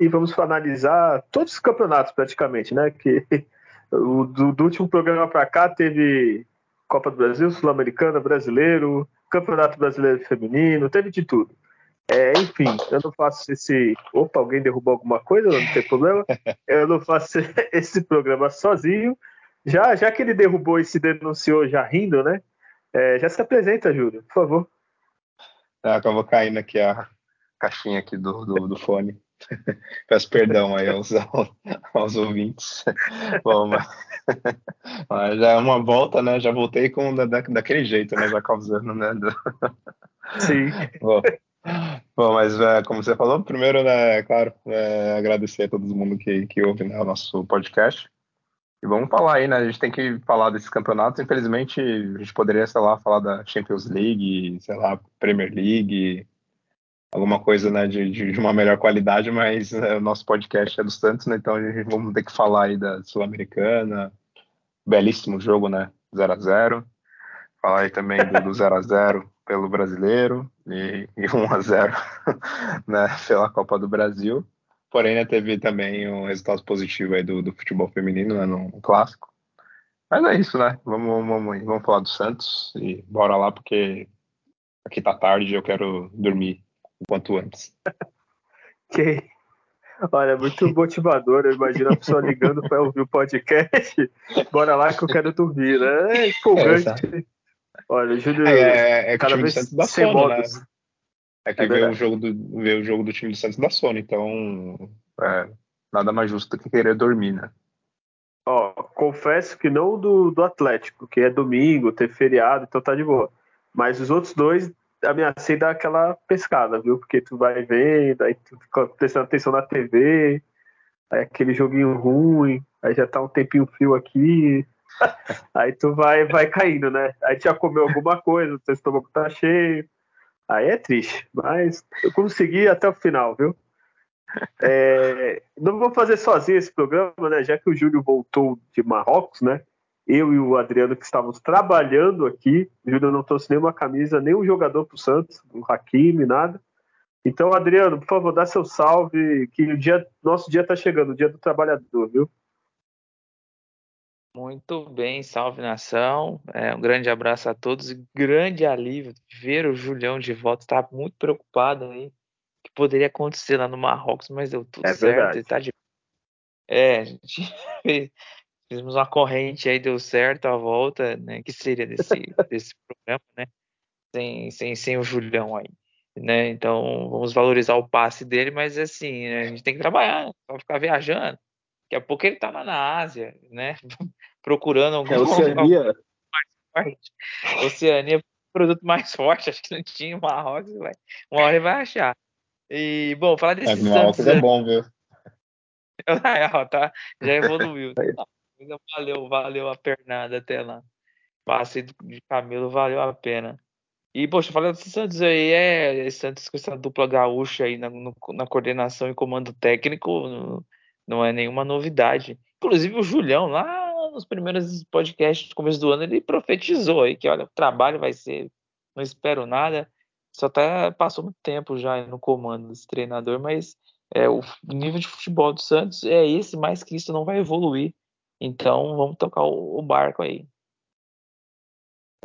e vamos analisar todos os campeonatos praticamente, né? Que o, do, do último programa para cá teve Copa do Brasil, Sul-Americana, Brasileiro, Campeonato Brasileiro Feminino, teve de tudo. É, enfim, eu não faço esse. Opa, alguém derrubou alguma coisa? Não tem problema. Eu não faço esse programa sozinho. Já, já que ele derrubou e se denunciou já rindo, né? É, já se apresenta, Júlio, por favor. Tá, acabou caindo aqui a caixinha aqui do, do, do fone. Peço perdão aí aos, aos ouvintes. Bom, mas, mas, já é uma volta, né? Já voltei com da, daquele jeito, né? Já causando, né? Do... Sim. Bom, bom mas é, como você falou, primeiro, né, é claro, é, agradecer a todo mundo que, que ouve né, o nosso podcast. E vamos falar aí, né? A gente tem que falar desses campeonatos. Infelizmente, a gente poderia, sei lá, falar da Champions League, sei lá, Premier League, alguma coisa, né, de, de uma melhor qualidade, mas né, o nosso podcast é do Santos, né? Então a gente vamos ter que falar aí da Sul-Americana. Belíssimo jogo, né? 0 a 0 Falar aí também do 0 a 0 pelo brasileiro e, e 1 a 0 né, pela Copa do Brasil. Porém, né, teve também um resultado positivo aí do, do futebol feminino né, no, clássico. Mas é isso, né? Vamos, vamos, vamos falar do Santos e bora lá, porque aqui tá tarde e eu quero dormir o quanto antes. Ok. Olha, muito motivador. Eu imagino a pessoa ligando para ouvir o podcast. Bora lá que eu quero dormir, né? É empolgante. É, Olha, o Júlio. É, é, é cada vez sem sono, modos. Né? É que é ver, o jogo do, o jogo do time do Santos da Sony, então é, nada mais justo do que querer dormir, né? Ó, confesso que não do, do Atlético, que é domingo, ter feriado, então tá de boa. Mas os outros dois, ameacei dar aquela pescada, viu? Porque tu vai vendo, aí tu fica prestando atenção na TV, aí aquele joguinho ruim, aí já tá um tempinho frio aqui, aí tu vai, vai caindo, né? Aí tu já comeu alguma coisa, teu estômago tá cheio, Aí é triste, mas eu consegui até o final, viu? É, não vou fazer sozinho esse programa, né? Já que o Júlio voltou de Marrocos, né? Eu e o Adriano que estávamos trabalhando aqui. O Júlio não trouxe nenhuma camisa, nenhum jogador para o Santos, o Hakimi, nada. Então, Adriano, por favor, dá seu salve, que o dia, nosso dia está chegando, o dia do trabalhador, viu? Muito bem, salve nação. É, um grande abraço a todos. Grande alívio ver o Julião de volta. Estava muito preocupado aí o que poderia acontecer lá no Marrocos, mas deu tudo é certo. Ele tá de... É, a gente fizemos uma corrente aí, deu certo a volta, né? Que seria desse, desse programa, né? Sem, sem, sem o Julião aí. Né? Então vamos valorizar o passe dele, mas assim, né? a gente tem que trabalhar, né? Só ficar viajando. Daqui a pouco ele tá lá na Ásia, né? Procurando algum é, Oceania. mais forte. Oceania, produto mais forte, acho que não tinha Marrocos, vai. uma hora ele vai achar. E, bom, falar desse é, Santos... é bom, viu? É, tá? Já evoluiu. Valeu, valeu a pernada até lá. Passe de Camilo valeu a pena. E, poxa, falando desse Santos aí, é Santos com essa dupla gaúcha aí na, no, na coordenação e comando técnico, não é nenhuma novidade. Inclusive o Julião, lá nos primeiros podcasts do começo do ano, ele profetizou aí que, olha, o trabalho vai ser, não espero nada, só tá, passou muito tempo já no comando desse treinador, mas é, o nível de futebol do Santos é esse, mais que isso não vai evoluir. Então vamos tocar o, o barco aí.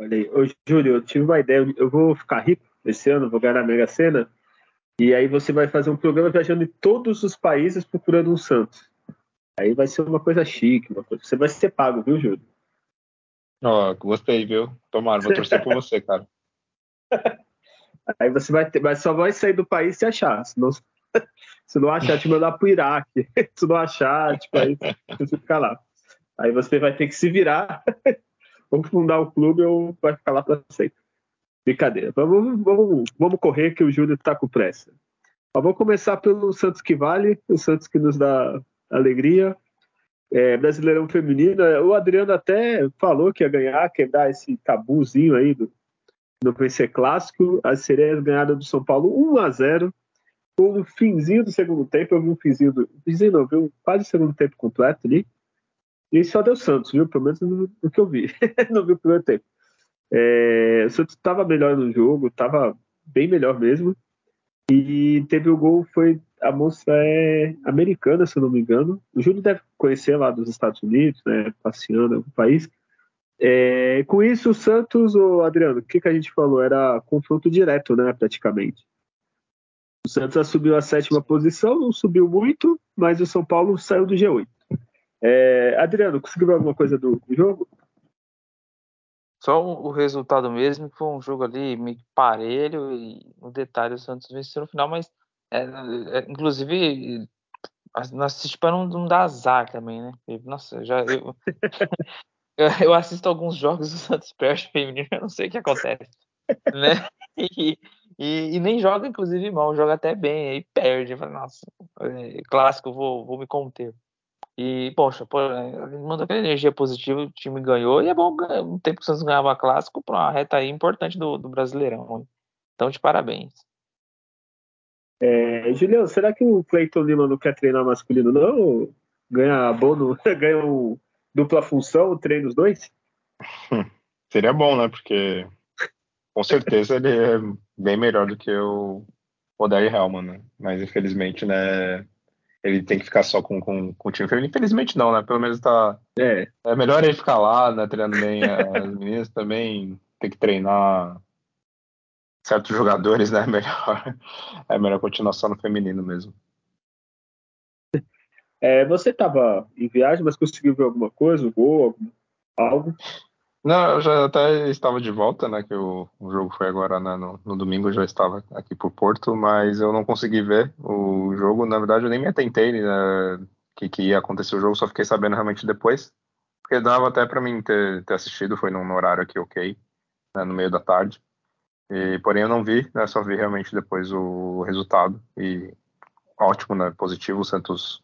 Olha aí, Ô, Júlio, eu tive uma ideia, eu vou ficar rico esse ano, vou ganhar a Mega Sena, e aí você vai fazer um programa viajando em todos os países procurando um Santos. Aí vai ser uma coisa chique, uma coisa... você vai ser pago, viu, Júlio? Ó, oh, gostei, viu? Tomara, vou torcer por você, cara. Aí você vai ter, mas só vai sair do país se achar. Se não, se não achar, te mandar pro Iraque. Se não achar, tipo, aí você fica lá. Aí você vai ter que se virar. Vamos fundar o clube ou vai ficar lá para sempre. Brincadeira. Vamos, vamos, vamos correr que o Júlio está com pressa. Ó, vamos começar pelo Santos que vale, o Santos que nos dá alegria. É, Brasileirão feminino, é, o Adriano até falou que ia ganhar, quebrar esse tabuzinho aí do, do vencer clássico. As sereias ganharam do São Paulo 1 a 0 no finzinho do segundo tempo, eu vi um finzinho do. Finzinho não, viu? Quase o segundo tempo completo ali. E só deu Santos, viu? Pelo menos no, que eu vi. não vi o primeiro tempo. É, o Santos estava melhor no jogo, estava bem melhor mesmo. E teve o gol, foi a moça é americana, se eu não me engano. O Júlio deve conhecer lá dos Estados Unidos, né? Passeando no país. É, com isso, o Santos, o Adriano, o que, que a gente falou? Era confronto direto, né? Praticamente. O Santos subiu a sétima posição, não subiu muito, mas o São Paulo saiu do G8. É, Adriano, conseguiu ver alguma coisa do, do jogo? Só o resultado mesmo, foi um jogo ali meio parelho e no detalhe o Santos venceu no final, mas é, é, inclusive nós assistimos para não, não dar azar também, né? Nossa, já eu, eu assisto alguns jogos do Santos perde feminino, eu não sei o que acontece, né? E, e, e, nem joga, inclusive, mal, joga até bem, aí perde. Fala, Nossa, é, clássico, vou, vou me conter. E, poxa, pô, manda aquela energia positiva, o time ganhou, e é bom um tempo que o Santos ganhava clássico para uma reta aí importante do, do Brasileirão. Então, de parabéns. É, Julião, será que o Cleiton Lima não quer treinar masculino, não? Ganha abono, ganha um dupla função, treina os dois? Seria bom, né? Porque com certeza ele é bem melhor do que o Odair Helman, né? Mas infelizmente, né? Ele tem que ficar só com, com, com o time feminino. Infelizmente não, né? Pelo menos tá. É, é melhor ele ficar lá, né? Treinando bem as meninas também. Tem que treinar certos jogadores, né? Melhor, é melhor continuar só no feminino mesmo. É, você estava em viagem, mas conseguiu ver alguma coisa, um gol, algo? Não, eu já até estava de volta, né? Que o, o jogo foi agora né, no, no, domingo, eu já estava aqui por Porto, mas eu não consegui ver o jogo. Na verdade, eu nem me atentei né, que, que ia acontecer o jogo, só fiquei sabendo realmente depois. Porque dava até para mim ter, ter, assistido, foi num horário aqui ok, né, no meio da tarde. E, porém, eu não vi, né, só vi realmente depois o resultado. E ótimo, né? Positivo, o Santos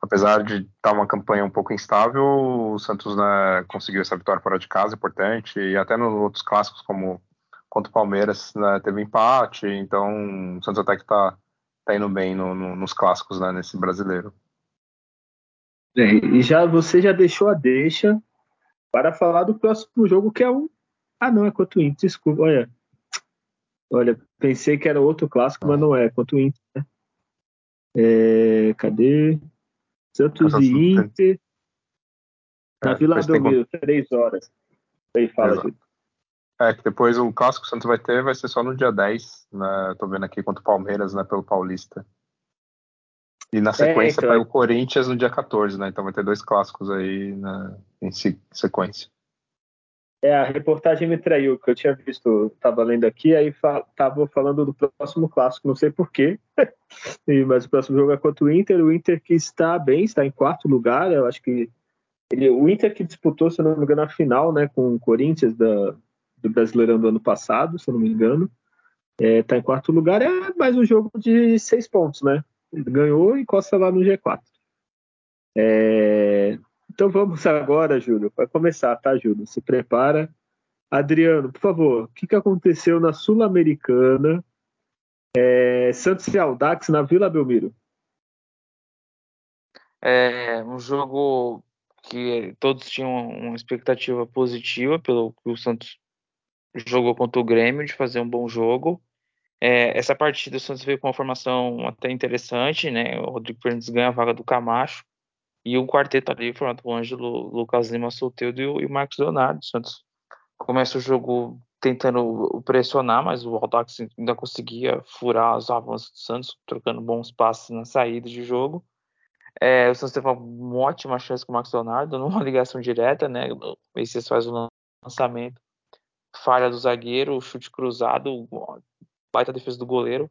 apesar de estar tá uma campanha um pouco instável, o Santos né, conseguiu essa vitória fora de casa, importante, e até nos outros clássicos, como contra o Palmeiras, né, teve empate, então o Santos até que está tá indo bem no, no, nos clássicos, né, nesse brasileiro. E já você já deixou a deixa para falar do próximo jogo, que é o. Ah, não, é contra o Inter, desculpa, olha. Olha, pensei que era outro clássico, mas não é, é contra o Inter. Né? É, cadê? Santos e Inter. Na é, Vila Belmiro, três horas. Aí fala, Exato. É, que depois o clássico que o Santos vai ter vai ser só no dia 10, né? Tô vendo aqui contra o Palmeiras, né? Pelo Paulista. E na é, sequência é, então... vai o Corinthians no dia 14, né? Então vai ter dois clássicos aí na, em sequência. É, a reportagem me traiu, que eu tinha visto, tava lendo aqui, aí fa tava falando do próximo clássico, não sei porquê, mas o próximo jogo é contra o Inter, o Inter que está bem, está em quarto lugar, eu acho que ele, o Inter que disputou, se não me engano, a final, né, com o Corinthians da, do Brasileirão do ano passado, se não me engano, está é, em quarto lugar, é mais um jogo de seis pontos, né, ganhou e encosta lá no G4. É, então vamos agora, Júlio, para começar, tá, Júlio? Se prepara. Adriano, por favor, o que, que aconteceu na Sul-Americana? É, Santos e Aldax na Vila Belmiro. É um jogo que todos tinham uma expectativa positiva pelo que o Santos jogou contra o Grêmio de fazer um bom jogo. É, essa partida o Santos veio com uma formação até interessante, né? O Rodrigo Fernandes ganha a vaga do Camacho. E um quarteto ali formado por Ângelo, Lucas Lima Solteiro e o Marcos Leonardo. Santos começa o jogo tentando pressionar, mas o Aldax ainda conseguia furar os avanços do Santos, trocando bons passes na saída de jogo. É, o Santos teve uma ótima chance com o Marcos Leonardo, numa ligação direta, né? O Messias faz o lançamento, falha do zagueiro, chute cruzado, baita defesa do goleiro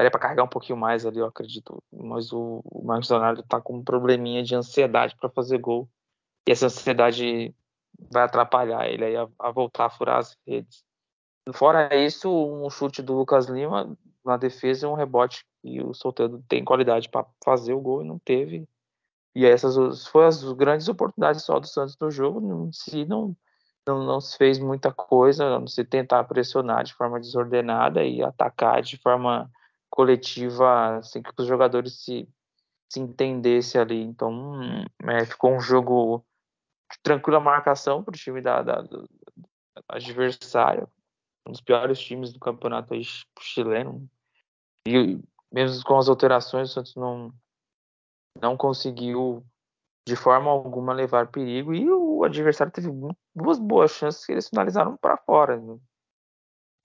daria para carregar um pouquinho mais ali, eu acredito. Mas o, o Marcos Leonardo tá com um probleminha de ansiedade para fazer gol. E essa ansiedade vai atrapalhar ele aí a, a, voltar a furar as redes. Fora isso, um chute do Lucas Lima na defesa e um rebote. E o Solteiro tem qualidade para fazer o gol e não teve. E essas foram as grandes oportunidades só do Santos no jogo. Se não, não, não se fez muita coisa, não se tentar pressionar de forma desordenada e atacar de forma coletiva, assim que os jogadores se, se entendessem ali. Então, é, ficou um jogo de tranquila marcação para o time da, da, do adversário, um dos piores times do campeonato chileno. E mesmo com as alterações, o Santos não, não conseguiu de forma alguma levar perigo e o adversário teve duas boas chances que eles finalizaram para fora. Né?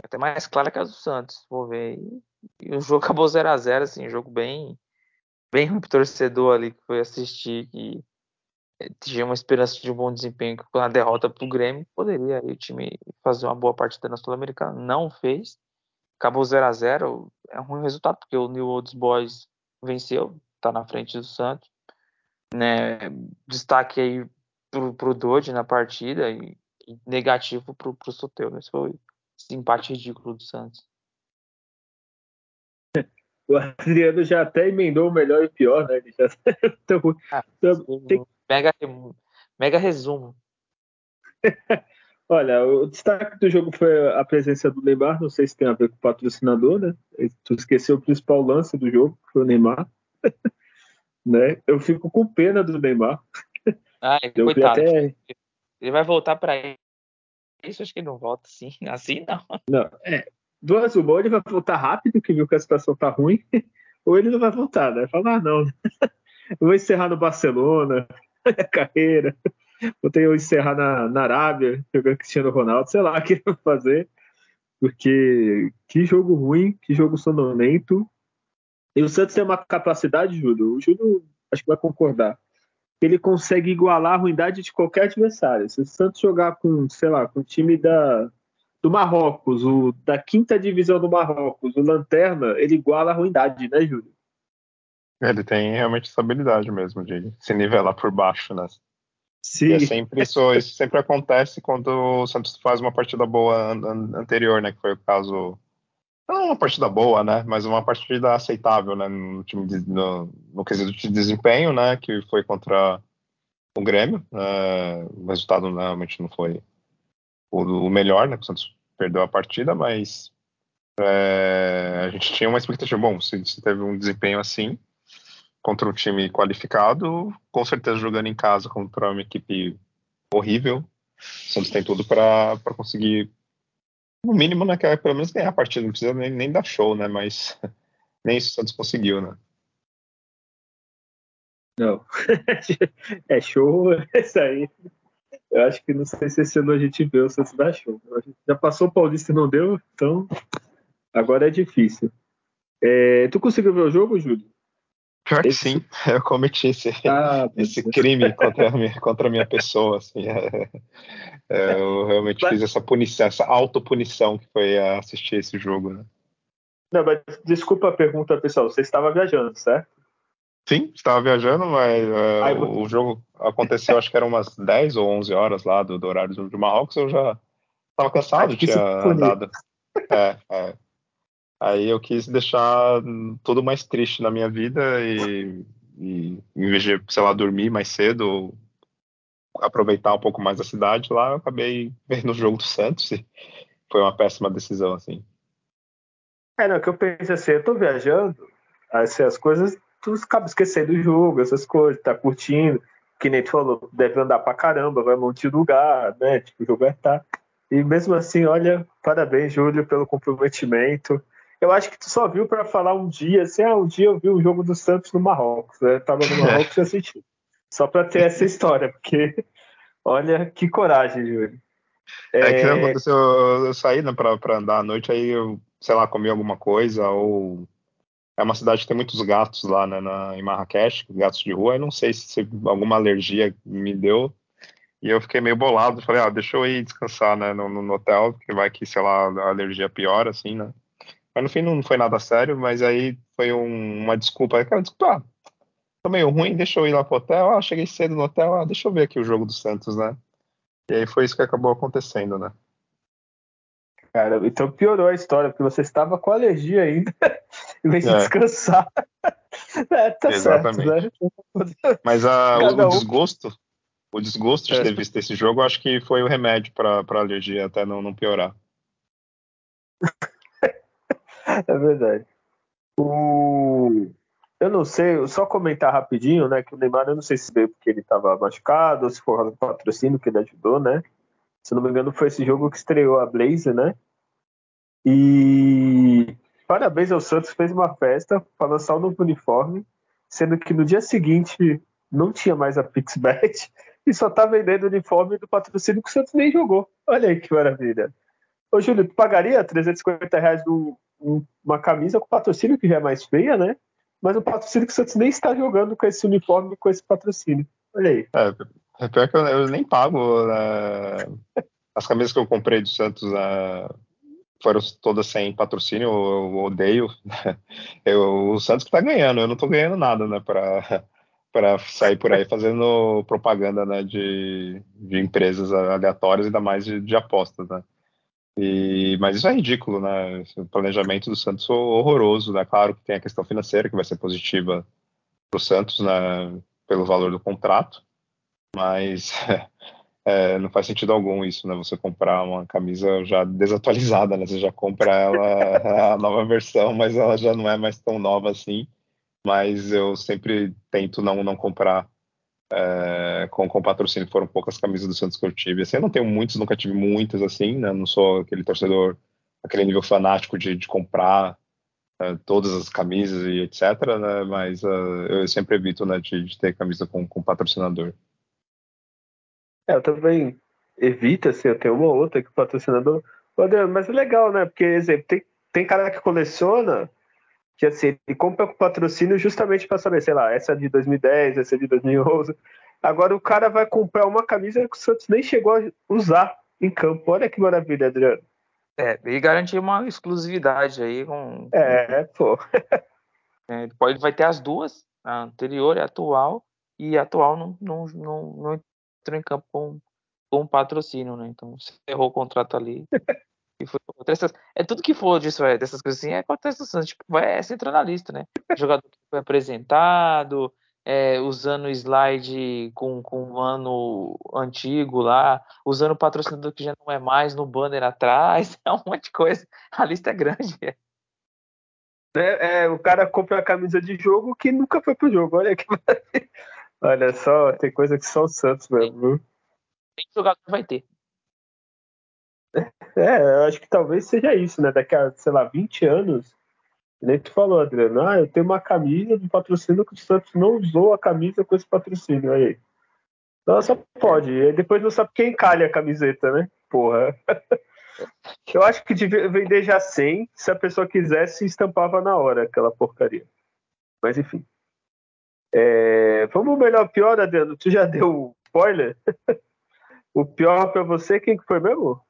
Até mais clara que as do Santos, vou ver. E, o jogo acabou 0 a 0 assim, um jogo bem bem pro torcedor ali que foi assistir que eh, tinha uma esperança de um bom desempenho com a derrota pro Grêmio, poderia aí o time fazer uma boa partida na Sul-Americana, não fez. Acabou 0 a 0 é um ruim resultado, porque o New Old Boys venceu, tá na frente do Santos. Né? Destaque aí pro, pro Dodge na partida e, negativo pro, pro Soteudo. Esse foi empate ridículo do Santos. O Adriano já até emendou o melhor e o pior, né? Ele já... então, ah, tem... mega, mega resumo. Olha, o destaque do jogo foi a presença do Neymar. Não sei se tem a ver com o patrocinador, né? Tu esqueceu o principal lance do jogo, que foi o Neymar. né? Eu fico com pena do Neymar. Ah, coitado. Até... Ele vai voltar para isso, acho que ele não volta assim. Assim não. Não, é. Duas uma, ou ele vai voltar rápido, que viu que a situação tá ruim, ou ele não vai voltar, né? Falar, ah, não. Vou encerrar no Barcelona, a carreira. Vou ter que encerrar na, na Arábia, jogando Cristiano Ronaldo, sei lá o que ele vai fazer. Porque que jogo ruim, que jogo sonolento. E o Santos tem uma capacidade, Júlio. O Júlio acho que vai concordar. Ele consegue igualar a ruindade de qualquer adversário. Se o Santos jogar com, sei lá, com o time da, do Marrocos, o da quinta divisão do Marrocos, o Lanterna, ele iguala a ruindade, né, Júlio? Ele tem realmente essa habilidade mesmo de se nivelar por baixo, né? Sim. É sempre isso, isso sempre acontece quando o Santos faz uma partida boa an anterior, né? Que foi o caso não uma partida boa, né? Mas uma partida aceitável, né? No time de, no, no quesito de desempenho, né? Que foi contra o Grêmio. É, o resultado realmente não foi o, o, melhor, né? O Santos perdeu a partida, mas é, a gente tinha uma expectativa. Bom, se, se teve um desempenho assim contra um time qualificado, com certeza jogando em casa contra uma equipe horrível, o Santos tem tudo para conseguir no mínimo, né, pelo menos ganhar a partida, não precisa nem, nem dar show, né, mas nem isso o Santos conseguiu, né. Não, é show, é isso aí. Eu acho que não sei se esse ano a gente vê o Santos dar show. Já passou o Paulista e não deu, então agora é difícil. É, tu conseguiu ver o jogo, Júlio? Pior que sim, eu cometi esse, ah, esse crime contra a, minha, contra a minha pessoa. Assim, é, é, eu realmente mas... fiz essa punição, essa autopunição que foi assistir esse jogo. Né? Não, mas desculpa a pergunta, pessoal. Você estava viajando, certo? Sim, estava viajando, mas uh, Ai, o, o, jogo aconteceu, acho que eram umas 10 ou 11 horas lá do, do horário do Marrocos. Eu já estava cansado, tinha andado. É, é. Aí eu quis deixar tudo mais triste na minha vida e, e em vez de, sei lá, dormir mais cedo, aproveitar um pouco mais a cidade lá, eu acabei vendo o jogo do Santos e foi uma péssima decisão, assim. É, não, que eu pensei assim, eu tô viajando, assim, as coisas, tu acaba esquecendo do jogo, essas coisas, tá curtindo, que nem tu falou, deve andar pra caramba, vai um monte de lugar, né, tipo, o jogo vai estar. E mesmo assim, olha, parabéns, Júlio, pelo comprometimento eu acho que tu só viu para falar um dia, assim, ah, um dia eu vi o jogo do Santos no Marrocos, né? Tava no Marrocos e assisti. Só para ter essa história, porque olha que coragem, Júlio. É, é que aconteceu, eu, eu saí né, para andar à noite, aí eu, sei lá, comi alguma coisa, ou é uma cidade que tem muitos gatos lá né, na, em Marrakech, gatos de rua, eu não sei se, se alguma alergia me deu, e eu fiquei meio bolado, falei, ah, deixa eu ir descansar, né, no, no hotel, porque vai que, sei lá, a alergia piora, assim, né. Mas no fim não foi nada sério, mas aí foi um, uma desculpa. Cara, desculpa, ah, tô meio ruim, deixa eu ir lá pro hotel. Ah, cheguei cedo no hotel, ah, deixa eu ver aqui o jogo do Santos, né? E aí foi isso que acabou acontecendo, né? Cara, então piorou a história, porque você estava com alergia ainda, em vez de é. descansar. É, tá Exatamente. certo, né? Mas a, o, o desgosto, o desgosto de é. ter visto esse jogo, acho que foi o remédio para a alergia até não, não piorar. é verdade. O... Eu não sei, só comentar rapidinho, né? Que o Neymar, eu não sei se veio porque ele estava machucado ou se foi o patrocínio que ele ajudou, né? Se não me engano, foi esse jogo que estreou a Blaze, né? E parabéns ao Santos, fez uma festa para lançar o novo uniforme, sendo que no dia seguinte não tinha mais a Pixbet e só tá vendendo o uniforme do patrocínio que o Santos nem jogou. Olha aí que maravilha. Ô, Júlio, tu pagaria 350 reais no, uma camisa com patrocínio que já é mais feia, né? Mas o patrocínio que o Santos nem está jogando com esse uniforme, com esse patrocínio. Olha aí. É, é pior que eu, eu nem pago né? as camisas que eu comprei do Santos né? foram todas sem patrocínio, eu, odeio. Eu, o Santos que tá ganhando, eu não tô ganhando nada, né, para para sair por aí fazendo propaganda né, de, de empresas aleatórias, ainda mais de, de apostas, né? E, mas isso é ridículo, né? O planejamento do Santos é horroroso, né? Claro que tem a questão financeira que vai ser positiva para o Santos, né? Pelo valor do contrato, mas é, não faz sentido algum isso, né? Você comprar uma camisa já desatualizada, né? Você já compra ela a nova versão, mas ela já não é mais tão nova assim. Mas eu sempre tento não não comprar é, com, com patrocínio, foram poucas camisas do Santos que eu tive. Assim, eu não tenho muitas, nunca tive muitas assim, né? Não sou aquele torcedor, aquele nível fanático de, de comprar é, todas as camisas e etc, né? Mas uh, eu sempre evito, né, de, de, ter camisa com, com patrocinador. É, eu também evito, assim, eu tenho uma ou outra que o patrocinador. Mas é legal, né? Porque, exemplo, tem, tem cara que coleciona que assim, ele compra com patrocínio justamente para saber, sei lá, essa é de 2010, essa é de 2011. Agora o cara vai comprar uma camisa que o Santos nem chegou a usar em campo. Olha que maravilha, Adriano. É, e garantir uma exclusividade aí com. É, pô. é, pode, vai ter as duas, a anterior e a atual, e a atual não, não, não, não entrou em campo com, com patrocínio, né? Então, você errou o contrato ali. E foi é tudo que for disso, é, dessas coisas assim, é contestação. Tipo, vai, é centralista, né? Jogador que foi apresentado, é, usando slide com, com um ano antigo lá, usando o patrocinador que já não é mais no banner atrás, é um monte de coisa. A lista é grande. É, é o cara compra a camisa de jogo que nunca foi pro jogo. Olha que Olha só, tem coisa que só o Santos mesmo. Tem jogador que vai ter. É, eu acho que talvez seja isso, né? Daqui a, sei lá, 20 anos, nem tu falou, Adriano, ah, eu tenho uma camisa do patrocínio que o Santos não usou a camisa com esse patrocínio aí. Só pode. E depois não sabe quem calha a camiseta, né? Porra. Eu acho que devia vender já 100, se a pessoa quisesse, estampava na hora aquela porcaria. Mas enfim. É, vamos melhor pior, Adriano? Tu já deu spoiler? o pior para você, quem que foi mesmo?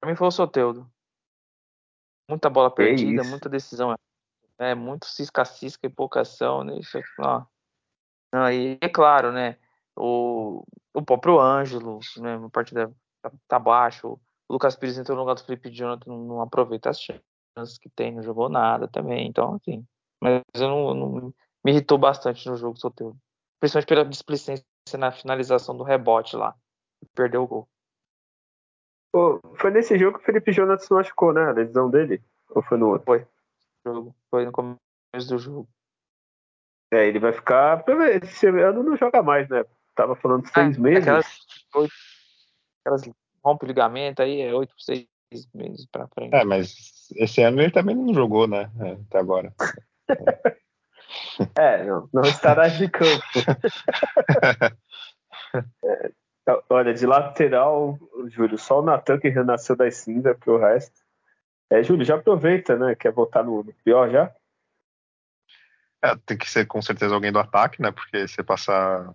Pra mim foi o Soteudo. Muita bola perdida, muita decisão. É, muito cisca-cisca e pouca ação. Né? Não, e é claro, né? O, o próprio Ângelo, né? Uma partida tá, tá baixo. O Lucas Pires entrou no lugar do Felipe Jonathan, não, não aproveita as chances que tem, não jogou nada também. Então, assim. Mas eu não, não me irritou bastante no jogo, Soteudo. Principalmente pela displicência na finalização do rebote lá. Perdeu o gol. Pô, foi nesse jogo que o Felipe Jonathan se machucou, né? A lesão dele? Ou foi no outro? Foi. Foi no começo do jogo. É, ele vai ficar. Esse ano não joga mais, né? Tava falando seis é, meses. Aquelas, oito, aquelas rompe o ligamento aí, é oito, seis meses pra frente. É, mas esse ano ele também não jogou, né? É, até agora. é, não, não estará de campo. é, Olha, de lateral, Júlio, só o Natan que renasceu das cinzas, porque o resto. É, Júlio, já aproveita, né? Quer voltar no, no pior já? É, tem que ser com certeza alguém do ataque, né? Porque você passar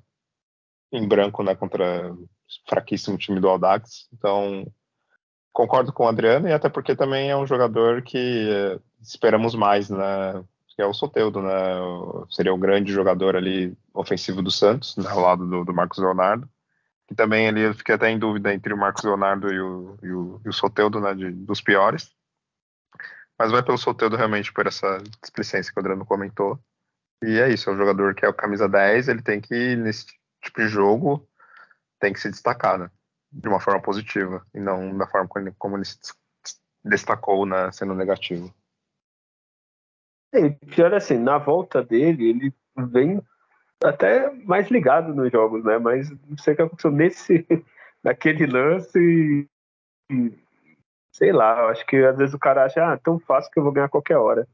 em branco, né, contra o fraquíssimo time do Audax. Então, concordo com o Adriano e até porque também é um jogador que é, esperamos mais, né? Que é o Soteudo, né? Seria o grande jogador ali ofensivo do Santos, né, ao lado do, do Marcos Leonardo que também ali eu fiquei até em dúvida entre o Marcos Leonardo e o, e o, e o Soteudo, né, de, dos piores. Mas vai pelo Soteudo realmente por essa displicência que o Adriano comentou. E é isso, é um jogador que é o camisa 10, ele tem que, nesse tipo de jogo, tem que se destacar, né? De uma forma positiva, e não da forma como ele, como ele se destacou né, sendo negativo. E pior assim, na volta dele, ele vem até mais ligado nos jogos, né? Mas não sei o que aconteceu nesse, naquele lance e, sei lá, acho que às vezes o cara acha, ah, tão fácil que eu vou ganhar qualquer hora.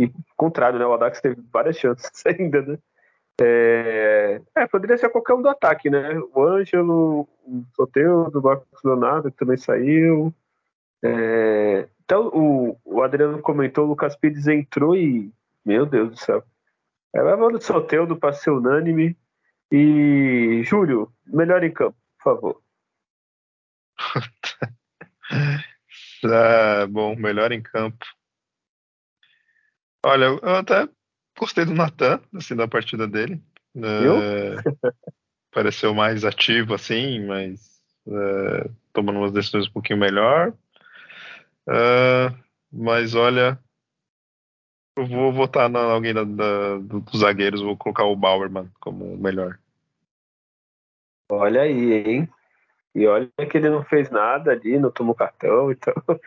E contrário, né? O Adax teve várias chances ainda, né? É, é, poderia ser qualquer um do ataque, né? O Ângelo, o Soteudo, o Marcos Leonardo, que também saiu. É, então, o, o, Adriano comentou, o Lucas Pires entrou e. Meu Deus do céu. É levando o Soteudo para ser unânime. E. Júlio, melhor em campo, por favor. ah, bom, melhor em campo. Olha, eu até gostei do Natan, assim, da partida dele. É, pareceu mais ativo, assim, mas é, tomando umas decisões um pouquinho melhor. É, mas olha, eu vou votar na alguém da, da, dos zagueiros, vou colocar o Bauerman como o melhor. Olha aí, hein? E olha que ele não fez nada ali, não tomou cartão, então,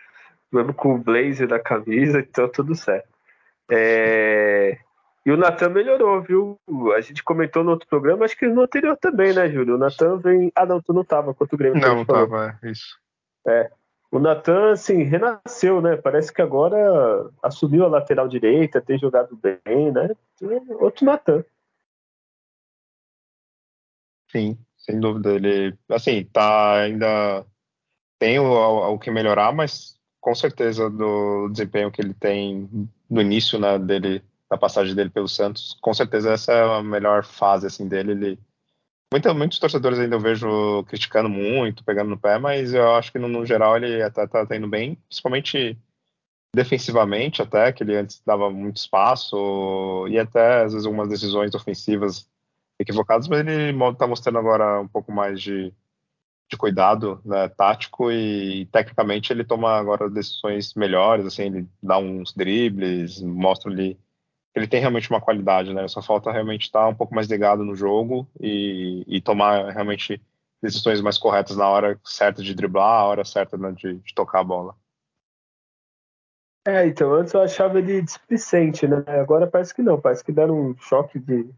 mesmo com o blazer da camisa, então tudo certo. É... E o Natan melhorou, viu? A gente comentou no outro programa, acho que no anterior também, né, Júlio? O Natan vem. Ah, não, tu não tava quanto o Grêmio. Não, não tava, é isso. É. O Natan, assim, renasceu, né? Parece que agora assumiu a lateral direita, tem jogado bem, né? Outro Natan. Sim, sem dúvida. Ele, assim, tá ainda. Tem o, o que melhorar, mas com certeza do desempenho que ele tem no início né, dele, da passagem dele pelo Santos, com certeza essa é a melhor fase assim dele. Ele, muita, muitos torcedores ainda eu vejo criticando muito, pegando no pé, mas eu acho que no, no geral ele até tá, tá indo bem, principalmente defensivamente até, que ele antes dava muito espaço e até às vezes algumas decisões ofensivas equivocadas, mas ele está mostrando agora um pouco mais de de cuidado né, tático e tecnicamente ele toma agora decisões melhores, assim, ele dá uns dribles, mostra ali ele tem realmente uma qualidade, né? Só falta realmente estar um pouco mais ligado no jogo e, e tomar realmente decisões mais corretas na hora certa de driblar, a hora certa né, de, de, tocar a bola. É, então antes eu achava ele displicente, né? Agora parece que não, parece que deram um choque de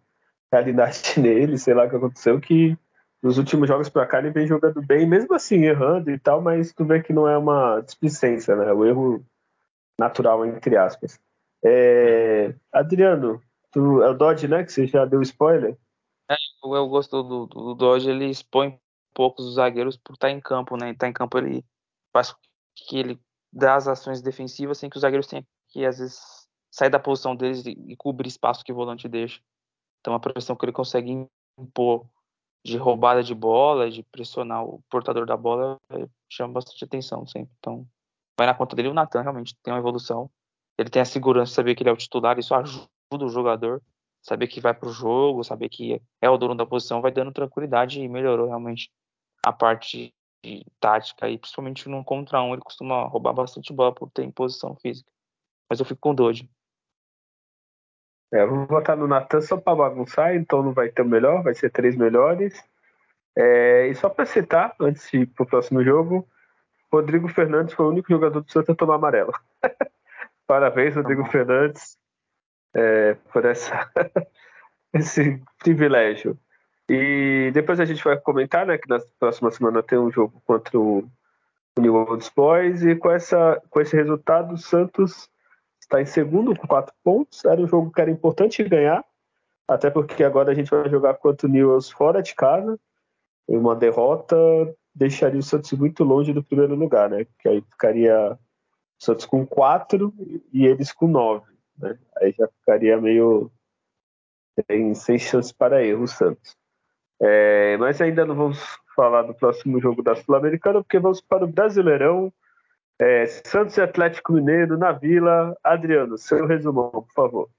realidade nele, sei lá o que aconteceu, que nos últimos jogos para cá ele vem jogando bem, mesmo assim errando e tal, mas tu vê que não é uma displicência, né? O erro natural, entre aspas. É... Adriano, tu, é o Dodge, né? Que você já deu spoiler? É, eu gosto do, do, Dodge, ele expõe poucos os zagueiros por estar em campo, né? Estar tá em campo ele faz que ele dá as ações defensivas sem que os zagueiros tenham que, às vezes, sair da posição deles e, e cobrir espaço que o volante deixa. Então, a pressão que ele consegue impor de roubada de bola, de pressionar o portador da bola, é, chama bastante atenção sempre. Então, vai na conta dele. O Natan realmente tem uma evolução. Ele tem a segurança de saber que ele é o titular, isso ajuda o jogador. Saber que vai para o jogo, saber que é o dono da posição, vai dando tranquilidade e melhorou realmente a parte tática. E principalmente no contra um, ele costuma roubar bastante bola por ter imposição física. Mas eu fico com Dodge. É, vou votar no Natan só para bagunçar, então não vai ter o melhor, vai ser três melhores. É, e só para citar, antes de ir para o próximo jogo, Rodrigo Fernandes foi o único jogador do Santos a tomar amarelo. Parabéns, Rodrigo tá Fernandes, é, por essa, esse privilégio. E depois a gente vai comentar né, que na próxima semana tem um jogo contra o New Old Boys e com, essa, com esse resultado o Santos está em segundo com quatro pontos. Era um jogo que era importante ganhar, até porque agora a gente vai jogar contra o Newells fora de casa. E uma derrota deixaria o Santos muito longe do primeiro lugar, né? Porque aí ficaria Santos com quatro e eles com nove. Né? Aí já ficaria meio sem, sem chance para erro o Santos. É, mas ainda não vamos falar do próximo jogo da Sul-Americana, porque vamos para o Brasileirão. É, Santos e Atlético Mineiro na Vila. Adriano, seu resumão, por favor.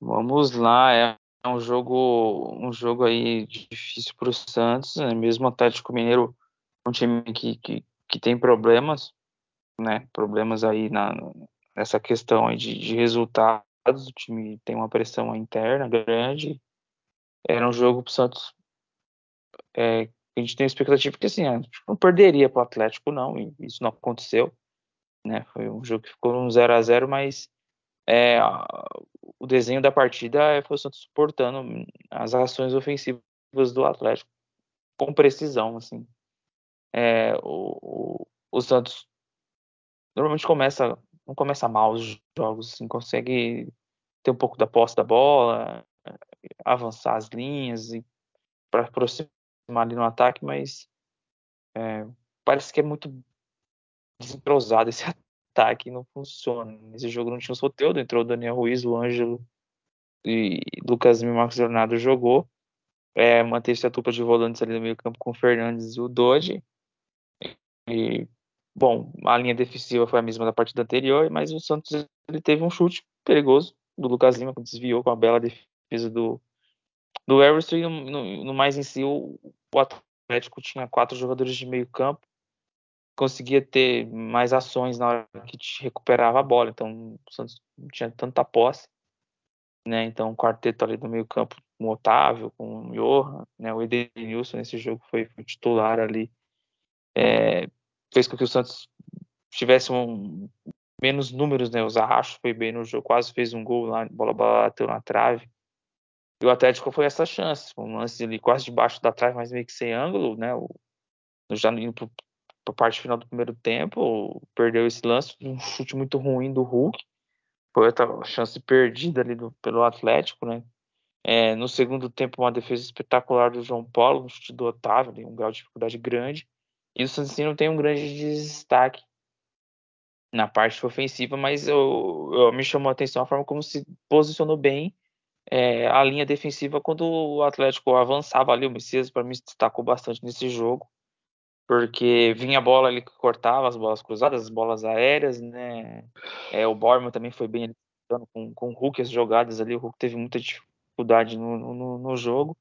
Vamos lá, é um jogo, um jogo aí difícil para o Santos, né? mesmo o Atlético Mineiro, um time que, que, que tem problemas, né? Problemas aí na, nessa questão aí de, de resultados. o time tem uma pressão interna grande. Era um jogo pro Santos. É, a gente tem expectativa porque assim, não perderia para o Atlético, não, e isso não aconteceu. Né? Foi um jogo que ficou um 0 a 0 mas é, o desenho da partida foi o Santos suportando as ações ofensivas do Atlético com precisão, assim. É, o, o, o, Santos normalmente começa, não começa mal os jogos, assim, consegue ter um pouco da posse da bola, avançar as linhas e para aproximar ali no ataque, mas é, parece que é muito desentrosado esse ataque, não funciona. Nesse jogo não tinha o Soteldo, entrou o Daniel Ruiz, o Ângelo e Lucas e Marcos Leonardo jogou. É, manteve-se a dupla de volantes ali no meio campo com o Fernandes e o Dodge. E, bom, a linha defensiva foi a mesma da partida anterior, mas o Santos ele teve um chute perigoso do Lucas Lima, que desviou com a bela defesa do, do Everson. E no, no, mais em si, o, o Atlético tinha quatro jogadores de meio campo, conseguia ter mais ações na hora que recuperava a bola. Então, o Santos não tinha tanta posse. Né? Então, o quarteto ali no meio campo, com o Otávio, com o Johan, né? o Edenilson nesse jogo foi, foi titular ali. É, fez com que o Santos tivesse um, menos números, né? O Zarracho foi bem no jogo, quase fez um gol lá, bola bateu na trave. E o Atlético foi essa chance, um lance ali quase debaixo da trave, mas meio que sem ângulo, né? O, já indo para a parte final do primeiro tempo, perdeu esse lance, um chute muito ruim do Hulk. Foi outra chance perdida ali do, pelo Atlético, né? É, no segundo tempo, uma defesa espetacular do João Paulo, um chute do Otávio, um grau de dificuldade grande. E o Santino tem um grande destaque na parte ofensiva, mas eu, eu, me chamou a atenção a forma como se posicionou bem é, a linha defensiva quando o Atlético avançava ali. O Messias, para mim, se destacou bastante nesse jogo, porque vinha a bola ali que cortava as bolas cruzadas, as bolas aéreas, né? É, o Borman também foi bem ali, com, com o Hulk as jogadas ali. O Hulk teve muita dificuldade no, no, no jogo,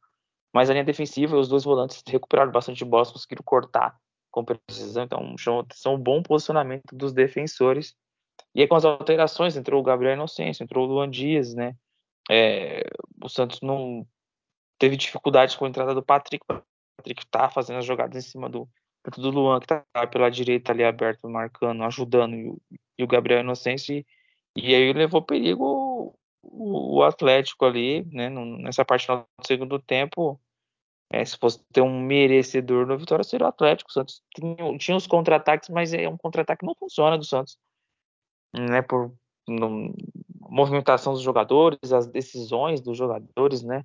mas a linha defensiva os dois volantes recuperaram bastante bolas, conseguiram cortar com precisão. Então, atenção um bom posicionamento dos defensores. E aí, com as alterações, entrou o Gabriel Inocêncio, entrou o Luan Dias, né? É, o Santos não teve dificuldades com a entrada do Patrick. O Patrick tá fazendo as jogadas em cima do, do Luan, que tá pela direita ali aberto, marcando, ajudando, e o, e o Gabriel Inocêncio. E, e aí levou perigo o, o Atlético ali, né? Nessa parte do segundo tempo. É, se fosse ter um merecedor na vitória, seria o Atlético. O Santos tinha, tinha os contra-ataques, mas é um contra-ataque que não funciona do Santos. Né, por no, movimentação dos jogadores, as decisões dos jogadores, né?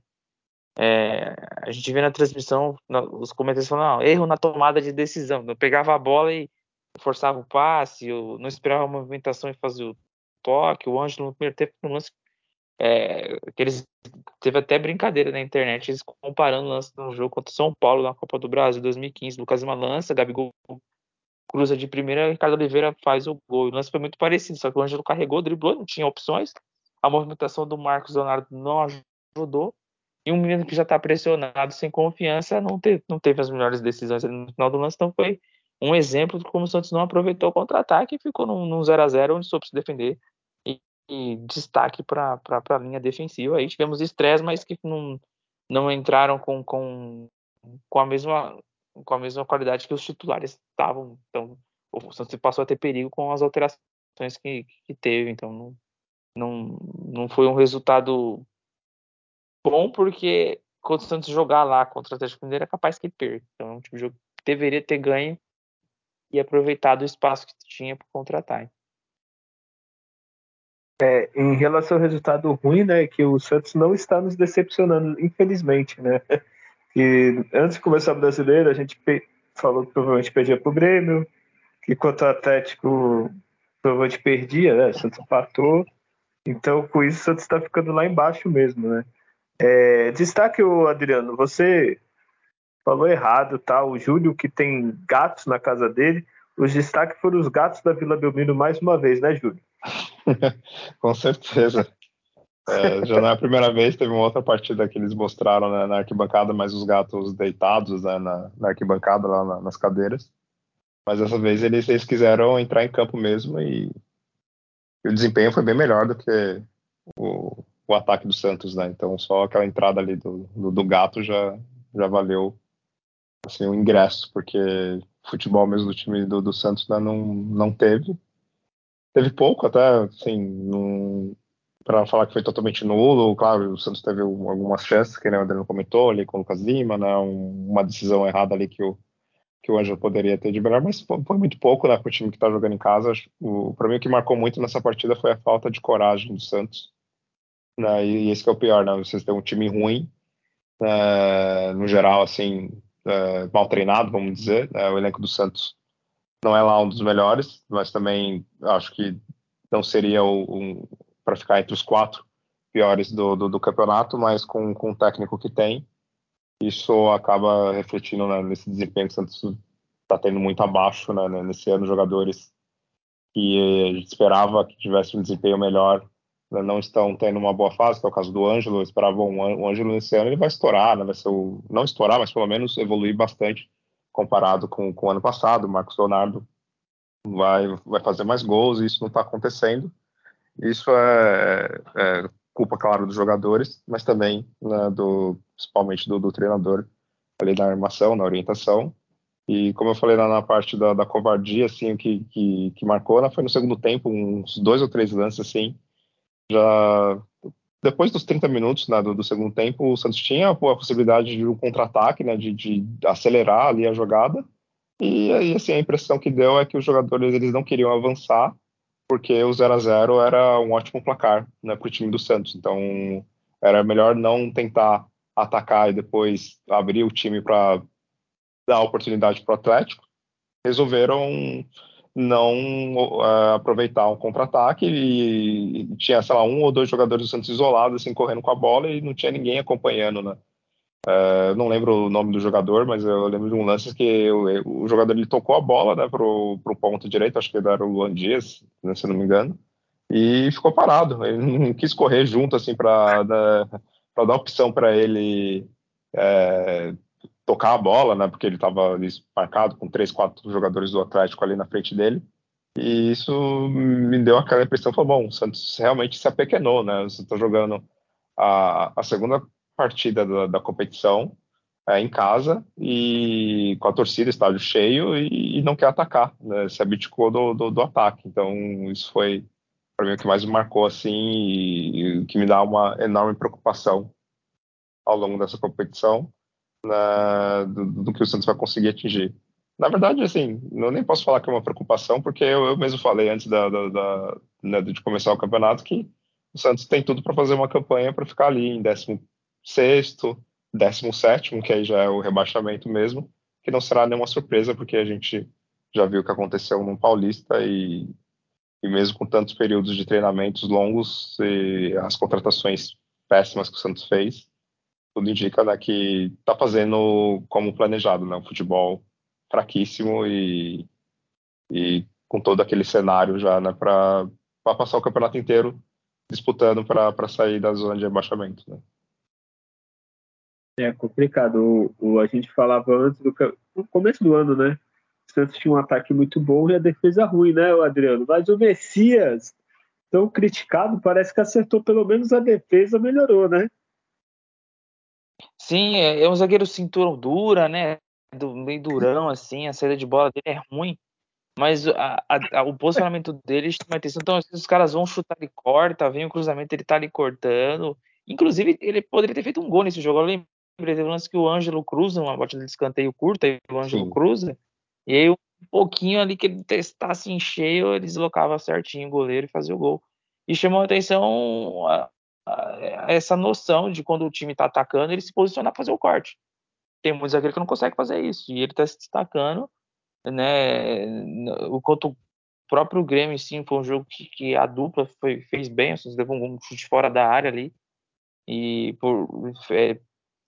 É, a gente vê na transmissão os comentários falando, não, erro na tomada de decisão. Eu pegava a bola e forçava o passe, eu não esperava a movimentação e fazia o toque. O Ângelo no primeiro tempo no lance é, eles teve até brincadeira na internet, eles comparando o lance no jogo contra o São Paulo na Copa do Brasil 2015. Lucas Lima lança, Gabigol cruza de primeira, Ricardo Oliveira faz o gol. O lance foi muito parecido, só que o Ângelo carregou, driblou, não tinha opções. A movimentação do Marcos Leonardo não ajudou. E um menino que já está pressionado, sem confiança, não teve, não teve as melhores decisões no final do lance. Então foi um exemplo de como o Santos não aproveitou o contra-ataque e ficou num 0 a 0 onde soube se defender destaque para a linha defensiva. Aí tivemos estresse, mas que não, não entraram com, com, com, a mesma, com a mesma qualidade que os titulares estavam. Então, o Santos passou a ter perigo com as alterações que, que teve. Então, não, não, não foi um resultado bom, porque quando o Santos jogar lá contra o Atlético Mineiro é capaz que perca. Então, é um tipo de jogo que deveria ter ganho e aproveitado o espaço que tinha para contra-ataque. É, em relação ao resultado ruim, né, que o Santos não está nos decepcionando, infelizmente, né? Que antes de começar o brasileiro, a gente falou que provavelmente perdia para o Grêmio, que contra o Atlético provavelmente perdia, né? O Santos empatou. Então, com isso, o Santos está ficando lá embaixo mesmo, né? É, destaque, o Adriano, você falou errado, tá? O Júlio, que tem gatos na casa dele, os destaques foram os gatos da Vila Belmiro mais uma vez, né, Júlio? Com certeza. É, já não é a primeira vez, teve uma outra partida que eles mostraram né, na arquibancada, mas os gatos deitados né, na, na, arquibancada, lá na, nas cadeiras. Mas dessa vez eles, eles quiseram entrar em campo mesmo e, e, o desempenho foi bem melhor do que o, o, ataque do Santos, né? Então só aquela entrada ali do, do, do gato já, já valeu assim, o ingresso, porque futebol mesmo do time do, do Santos né, não, não teve. Teve pouco até, assim, para falar que foi totalmente nulo. Claro, o Santos teve algumas chances, que né, o Adriano comentou ali com o Lucas Lima, né, um, uma decisão errada ali que o, que o Ângelo poderia ter de melhor, mas foi muito pouco né, para o time que está jogando em casa. Para mim, o que marcou muito nessa partida foi a falta de coragem do Santos. Né, e esse é o pior, né? Vocês têm um time ruim, né, no geral, assim, é, mal treinado, vamos dizer. Né, o elenco do Santos não é lá um dos melhores, mas também acho que não seria um, para ficar entre os quatro piores do, do, do, campeonato, mas com, com o técnico que tem, isso acaba refletindo né, nesse desempenho que o Santos está tendo muito abaixo né, nesse ano. Jogadores que a gente esperava que tivesse um desempenho melhor né, não estão tendo uma boa fase, que é o caso do Ângelo. Eu esperava um, o Ângelo nesse ano ele vai estourar, né, vai ser o, não estourar, mas pelo menos evoluir bastante comparado com, com o ano passado. O Marcos Leonardo vai, vai fazer mais gols e isso não está acontecendo. Isso é, é, culpa, claro, dos jogadores, mas também né, do, principalmente do, do, treinador ali na armação, na orientação. E como eu falei lá na parte da, da covardia, assim, que, que, que marcou né, foi no segundo tempo, uns dois ou três lances assim, já depois dos 30 minutos né, do, do, segundo tempo, o Santos tinha a possibilidade de um contra-ataque, né, de, de, acelerar ali a jogada. E aí, assim, a impressão que deu é que os jogadores eles não queriam avançar, porque o 0 a 0 era um ótimo placar né, para o time do Santos. Então, era melhor não tentar atacar e depois abrir o time para dar oportunidade para o Atlético. Resolveram não uh, aproveitar um contra-ataque e, tinha, sei lá, um ou dois jogadores do Santos isolados, assim, correndo com a bola e não tinha ninguém acompanhando, né? Uh, não lembro o nome do jogador, mas eu lembro de um lance que o, o jogador ele tocou a bola né, para o ponto direito, acho que era o Luan Dias, né, se não me engano, e ficou parado. Ele não quis correr junto assim para dar, dar opção para ele é, tocar a bola, né? Porque ele estava marcado com três, quatro jogadores do Atlético ali na frente dele. E isso me deu aquela impressão, falou, bom, o Santos realmente se apequenou, né? Você está jogando a, a, segunda partida da, da competição é, em casa e com a torcida, estádio cheio e, e não quer atacar, né? Se abdicou do, do, do ataque. Então isso foi para mim o que mais me marcou assim e, e que me dá uma enorme preocupação ao longo dessa competição na, do, do, que o Santos vai conseguir atingir. Na verdade, assim, eu nem posso falar que é uma preocupação, porque eu, eu mesmo falei antes da, da, da né, de começar o campeonato que o Santos tem tudo para fazer uma campanha para ficar ali em 16, 17, que aí já é o rebaixamento mesmo, que não será nenhuma surpresa, porque a gente já viu o que aconteceu no Paulista e, e mesmo com tantos períodos de treinamentos longos e as contratações péssimas que o Santos fez, tudo indica né, que está fazendo como planejado, né, um futebol fraquíssimo e, e com todo aquele cenário já né, para passar o campeonato inteiro disputando para sair da zona de abaixamento. Né. É complicado. O, o, a gente falava antes do no começo do ano, né? O Santos tinha um ataque muito bom e a defesa ruim, né, Adriano? Mas o Messias, tão criticado, parece que acertou pelo menos a defesa, melhorou, né? Sim, é, é um zagueiro cintura dura, né? Do, meio durão, assim, a saída de bola dele é ruim. Mas a, a, o posicionamento dele chama atenção. Então, os caras vão chutar, ele corta, vem o cruzamento, ele tá ali cortando. Inclusive, ele poderia ter feito um gol nesse jogo. Eu lembrei, teve um lance que o Ângelo cruza, uma batida de escanteio curta, e o Ângelo Sim. cruza. E aí, um pouquinho ali que ele testasse em cheio, ele deslocava certinho o goleiro e fazia o gol. E chamou a atenção essa noção de quando o time está atacando, ele se posicionar para fazer o corte. Tem muitos zagueiros que não conseguem fazer isso, e ele está se destacando, né? O quanto o próprio Grêmio, sim, foi um jogo que, que a dupla foi, fez bem, assim, levou um chute fora da área ali, e por é,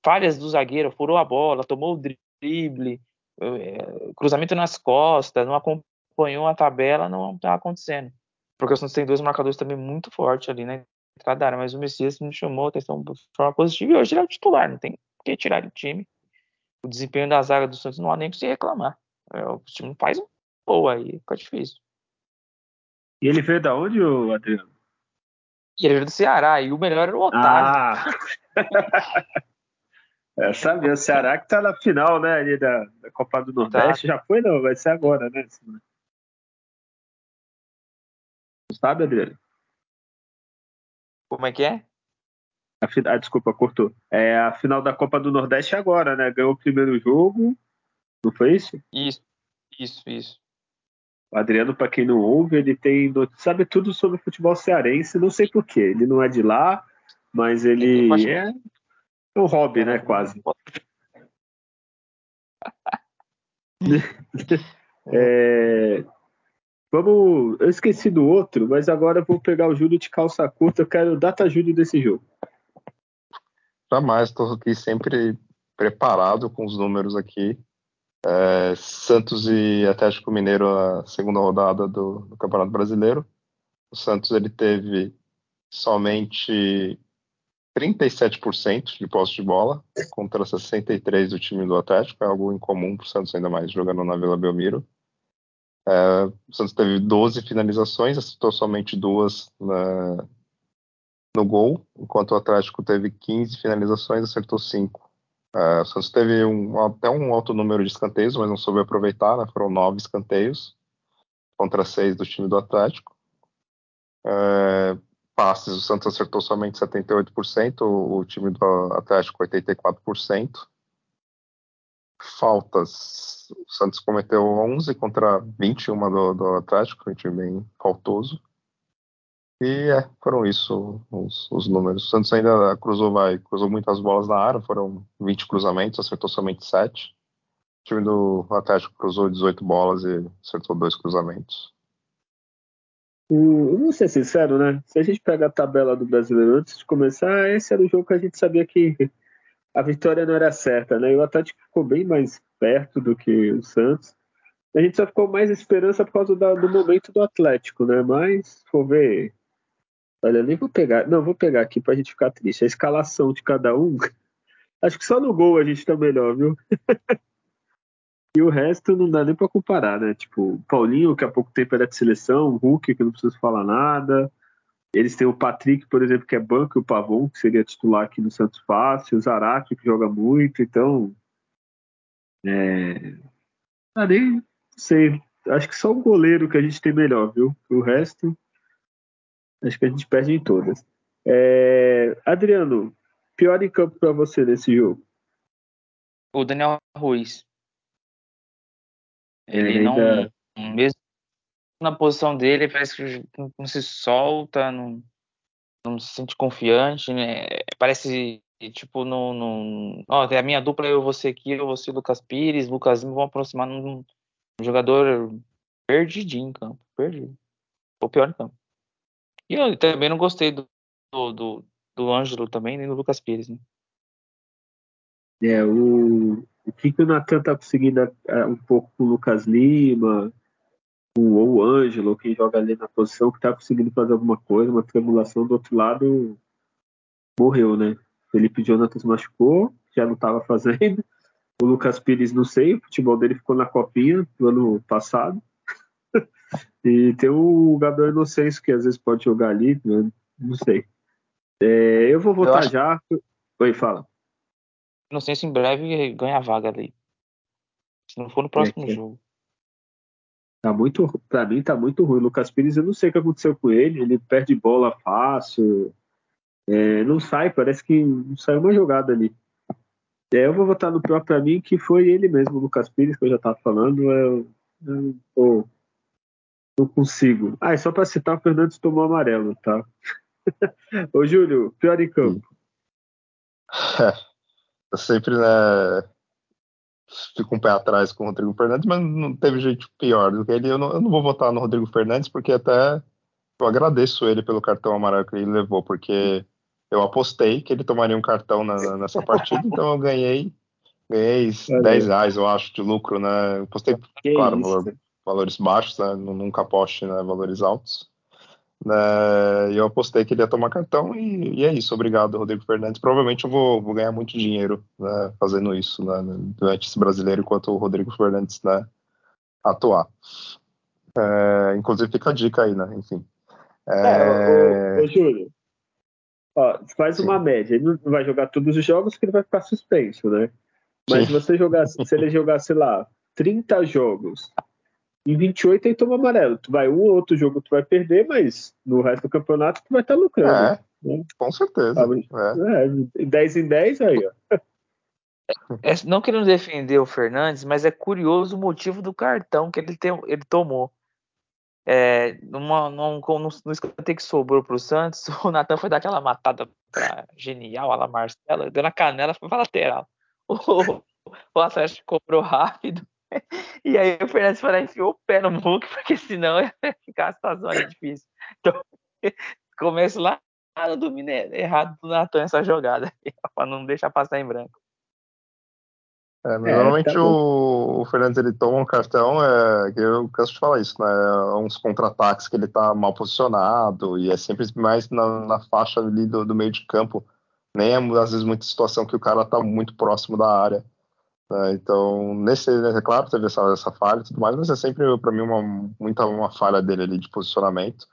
falhas do zagueiro, furou a bola, tomou o drible, é, cruzamento nas costas, não acompanhou a tabela, não está acontecendo. Porque o Santos tem dois marcadores também muito fortes ali, né? Área, mas o Messias me chamou a atenção de forma positiva e hoje ele é o titular, não tem que tirar do time. O desempenho da zaga do Santos não há nem que se reclamar. É, o time faz um boa aí, fica difícil. E ele veio da onde, Adriano? E ele era do Ceará, e o melhor era o Otávio. Ah! é, sabe, o Ceará que tá na final, né, ali da, da Copa do Nordeste. Tá. Já foi, não, vai ser agora, né? Sabe, Adriano? Como é que é? A, ah, desculpa, cortou. É a final da Copa do Nordeste agora, né? Ganhou o primeiro jogo, não foi isso? Isso, isso, isso. O Adriano, para quem não ouve, ele tem sabe tudo sobre futebol cearense, não sei porquê. Ele não é de lá, mas ele é um hobby, né? Quase. é, vamos. Eu esqueci do outro, mas agora eu vou pegar o Júlio de calça curta. Eu quero data Júlio desse jogo. Jamais, estou aqui sempre preparado com os números aqui. É, Santos e Atlético Mineiro a segunda rodada do, do, Campeonato Brasileiro. O Santos ele teve somente 37% de posse de bola contra 63% do time do Atlético, é algo incomum para o Santos, ainda mais jogando na Vila Belmiro. É, o Santos teve 12 finalizações, acertou somente duas na, no gol, enquanto o Atlético teve 15 finalizações, acertou 5. É, o Santos teve um, até um alto número de escanteios, mas não soube aproveitar, né? foram nove escanteios contra seis do time do Atlético. É, passes, o Santos acertou somente 78%, o, o time do Atlético 84%. Faltas, o Santos cometeu 11 contra 21 do, do Atlético, um time bem faltoso. E é, foram isso os, os, números. O Santos ainda cruzou, vai, cruzou muitas bolas na área, foram 20 cruzamentos, acertou somente 7. O time do Atlético cruzou 18 bolas e acertou dois cruzamentos. O, vamos ser sincero, né? Se a gente pega a tabela do brasileiro antes de começar, esse era o jogo que a gente sabia que a vitória não era certa, né? E o Atlético ficou bem mais perto do que o Santos. A gente só ficou mais esperança por causa da, do momento do Atlético, né? Mas, for ver, Olha, nem vou pegar. Não, vou pegar aqui pra gente ficar triste. A escalação de cada um. Acho que só no gol a gente tá melhor, viu? e o resto não dá nem pra comparar, né? Tipo, Paulinho, que há pouco tempo era de seleção, Hulk, que não preciso falar nada. Eles têm o Patrick, por exemplo, que é banco, e o Pavon, que seria titular aqui no Santos Fácil, o Zarate, que joga muito, então. É. Ah, nem sei. Acho que só o goleiro que a gente tem melhor, viu? O resto. Acho que a gente perde em todas. É... Adriano, pior em campo para você nesse jogo? O Daniel Ruiz. Ele, ele não. Ainda... Mesmo na posição dele, parece que não se solta, não, não se sente confiante, né? Parece tipo no. no... Ó, a minha dupla eu vou ser aqui, eu ser Lucas Pires, Lucas vão aproximar num, um jogador perdidinho em campo. Perdido. Ou pior em campo. E eu também não gostei do, do, do Ângelo também, nem do Lucas Pires, né? É, o, o que, que o Natan tá conseguindo é, um pouco com o Lucas Lima, ou o Ângelo, quem joga ali na posição, que tá conseguindo fazer alguma coisa, uma tribulação do outro lado morreu, né? Felipe Jonathan se machucou, já não estava fazendo. O Lucas Pires, não sei, o futebol dele ficou na copinha do ano passado. E tem o Gabriel Inocêncio, que às vezes pode jogar ali, né? não sei. É, eu vou votar eu já. Oi, fala. Inocêncio em breve ganha a vaga ali. Se não for no próximo é, jogo. Tá muito, pra mim tá muito ruim. Lucas Pires, eu não sei o que aconteceu com ele. Ele perde bola fácil. É, não sai, parece que não saiu uma jogada ali. É, eu vou votar no pior pra mim, que foi ele mesmo, o Lucas Pires, que eu já tava falando. Eu, eu, eu, não consigo. Ah, é só para citar, o Fernandes tomou amarelo, tá? Ô, Júlio, pior em campo. É, sempre, né, fico um pé atrás com o Rodrigo Fernandes, mas não teve jeito pior do que ele. Eu não, eu não vou votar no Rodrigo Fernandes, porque até eu agradeço ele pelo cartão amarelo que ele levou, porque eu apostei que ele tomaria um cartão na, nessa partida, então eu ganhei, ganhei 10 reais, eu acho, de lucro, né? Eu apostei, que claro, valor valores baixos, né? nunca aposte né, valores altos. E eu apostei que ele ia tomar cartão e, e, é isso, obrigado, Rodrigo Fernandes. Provavelmente eu vou, vou ganhar muito dinheiro né, fazendo isso né, durante esse brasileiro enquanto o Rodrigo Fernandes né, atuar. É, inclusive fica a dica aí, né? Enfim. É... É, ô, ô, Júlio, Ó, faz Sim. uma média. Ele não vai jogar todos os jogos porque ele vai ficar suspenso, né? Mas se você jogar, se ele jogar, sei lá, 30 jogos, em 28 ele toma amarelo. Tu vai um ou outro jogo tu vai perder, mas no resto do campeonato tu vai estar tá lucrando. É, né? com certeza. É. É, 10 em 10 aí, ó. É, não querendo defender o Fernandes, mas é curioso o motivo do cartão que ele, tem, ele tomou. É, numa, num, no, no escanteio que sobrou para o Santos, o Natan foi dar aquela matada pra genial, a la Marcela, deu na canela, foi para lateral. O, o Atlético cobrou rápido, e aí o Fernandes foi lá e enfiou o pé no Hulk, porque senão ia ficar a situação ali difícil. Então, começo lá no domínio errado do Natan essa jogada, para não deixar passar em branco. É, mas é, normalmente tá o, o, Fernandes ele toma um cartão, é, que eu canso de falar isso, né? É uns contra-ataques que ele tá mal posicionado e é sempre mais na, na faixa ali do, do, meio de campo. Nem é às vezes muita situação que o cara tá muito próximo da área. Né? Então, nesse, é claro, teve essa, essa falha e tudo mais, mas é sempre para mim uma, muita uma falha dele ali de posicionamento.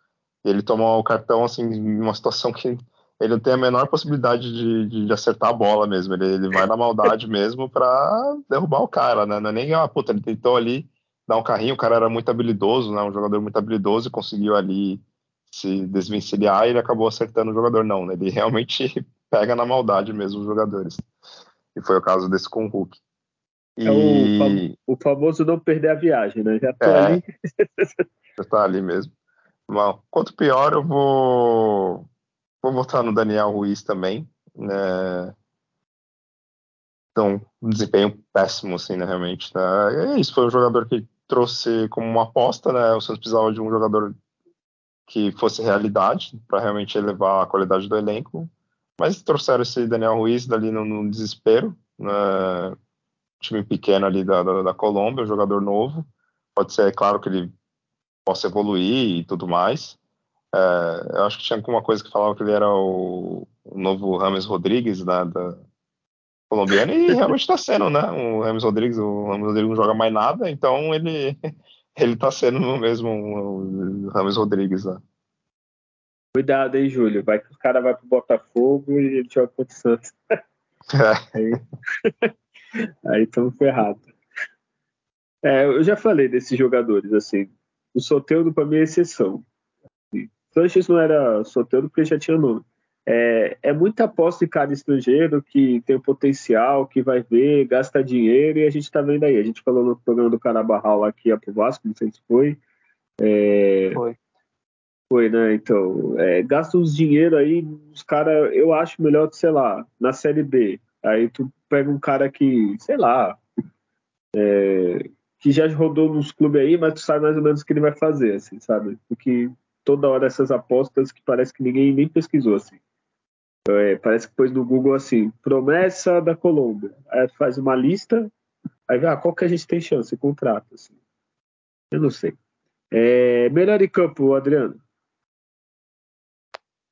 Ele toma o cartão assim, uma situação que ele não tem a menor possibilidade de, de, acertar a bola mesmo. Ele, ele vai na maldade mesmo para derrubar o cara, né? Não é nem, ah, puta, ele tentou ali dar um carrinho, o cara era muito habilidoso, né? Um jogador muito habilidoso e conseguiu ali se desvencilhar e ele acabou acertando o jogador. Não, né? ele realmente pega na maldade mesmo os jogadores. E foi o caso desse com o Hulk. E... É o, fam o famoso não perder a viagem, né? Já tô é, ali. já tá ali mesmo. Bom, quanto pior, eu vou Vou votar no Daniel Ruiz também. Né? Então, um desempenho péssimo, assim, né, realmente. Né? É isso, foi um jogador que trouxe como uma aposta, né? O Santos precisava de um jogador que fosse realidade para realmente elevar a qualidade do elenco. Mas trouxeram esse Daniel Ruiz dali no, no desespero, né? Time pequeno ali da, da, da, Colômbia, um jogador novo. Pode ser, é claro, que ele possa evoluir e tudo mais, é, eu acho que tinha alguma coisa que falava que ele era o, o novo Rames Rodrigues da, da colombiana e realmente está sendo, né? O Rames Rodrigues, o Rames Rodrigues não joga mais nada, então ele ele está sendo mesmo o Rames Rodrigues lá. Né? Cuidado aí, Júlio. Vai que o cara vai pro Botafogo e ele joga contra o Santos. É. Aí estamos ferrados. É, eu já falei desses jogadores, assim. O Soteldo, para mim, é exceção. Sanches não era solteiro porque já tinha nome. É, é muita aposta em cada estrangeiro que tem o potencial, que vai ver, gasta dinheiro e a gente está vendo aí. A gente falou no programa do Carabarral lá que ia pro Vasco, não sei se foi. É, foi. Foi, né? Então, é, gasta uns dinheiro aí, os caras, eu acho melhor, sei lá, na Série B. Aí tu pega um cara que, sei lá, é, que já rodou nos clubes aí, mas tu sabe mais ou menos o que ele vai fazer, assim, sabe? Porque toda hora essas apostas que parece que ninguém nem pesquisou assim. É, parece que pôs no Google assim, promessa da Colômbia. Aí faz uma lista, aí vê, ah, qual que a gente tem chance, contrato. Assim. Eu não sei. É, melhor em campo, Adriano?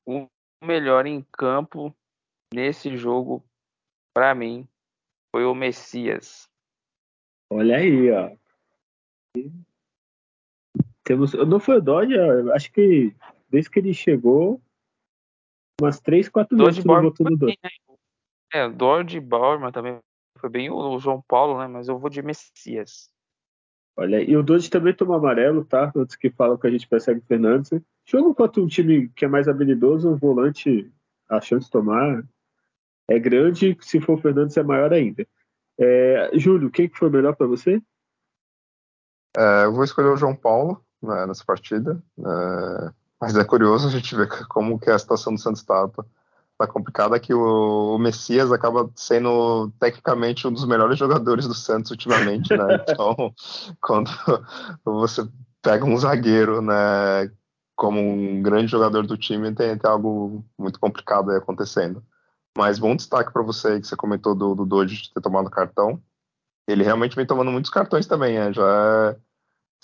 O melhor em campo nesse jogo, para mim, foi o Messias. Olha aí, ó. Temos, não foi o Dodge, acho que desde que ele chegou, umas 3, 4 vezes que votou no Dodge. Né? É, Dodge Bauerman também foi bem o João Paulo, né? Mas eu vou de Messias. Olha, e o Dodge também tomou amarelo, tá? Antes que falam que a gente persegue o Fernandes. Jogo contra um time que é mais habilidoso, o volante, a chance de tomar é grande, se for o Fernandes é maior ainda. É, Júlio, quem que foi melhor para você? É, eu vou escolher o João Paulo né, nessa partida. É, mas é curioso a gente ver como que a situação do Santos está tá complicada, que o, o, Messias acaba sendo tecnicamente um dos melhores jogadores do Santos ultimamente, né? Então, quando você pega um zagueiro, né, como um grande jogador do time, tem, tem algo muito complicado aí acontecendo. Mas bom destaque para você que você comentou do, do Doge de ter tomado cartão. Ele realmente vem tomando muitos cartões também, né? Já é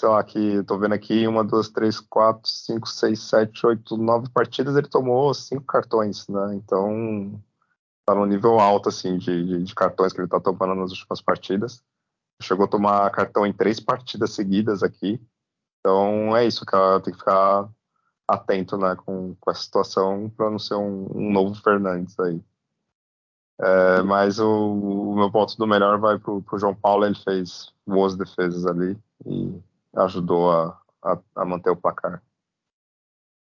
sei lá, que tô vendo aqui, uma, duas, três, quatro, cinco, seis, sete, oito, nove partidas, ele tomou cinco cartões, né? Então tá no nível alto, assim, de, de, de cartões que ele tá tomando nas últimas partidas. Chegou a tomar cartão em três partidas seguidas aqui. Então é isso, cara, tem que ficar atento né, com, com a situação para não ser um, um, novo Fernandes aí. É, mas o, o, meu ponto do melhor vai para o João Paulo, ele fez boas defesas ali e ajudou a, a, a manter o placar.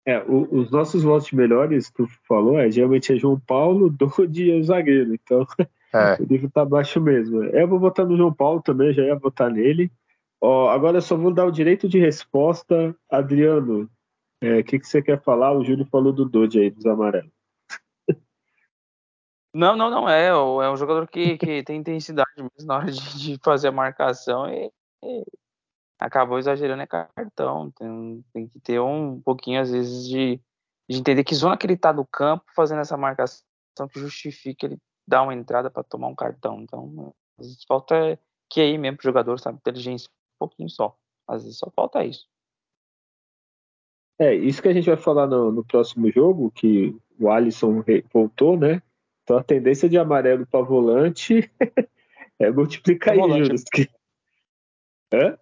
É, o, os nossos votos melhores, tu falou, é, geralmente é João Paulo, Dodi e o zagueiro. Então, é. o nível tá baixo mesmo. Eu vou votar no João Paulo também, já ia votar nele. Ó, agora eu só vou dar o direito de resposta. Adriano, o é, que, que você quer falar? O Júlio falou do Dodi aí, dos amarelos. Não, não, não é. É um jogador que, que tem intensidade mesmo na hora de, de fazer a marcação e, e acabou exagerando é cartão. Tem, tem que ter um pouquinho, às vezes, de, de entender que zona que ele está no campo fazendo essa marcação que justifique ele dar uma entrada para tomar um cartão. Então, às vezes falta que aí mesmo o jogador, sabe, inteligência, um pouquinho só. Às vezes só falta isso. É, isso que a gente vai falar no, no próximo jogo, que o Alisson voltou, né? Então a tendência de amarelo para volante é multiplicar aí, Júlio. Que... Hã?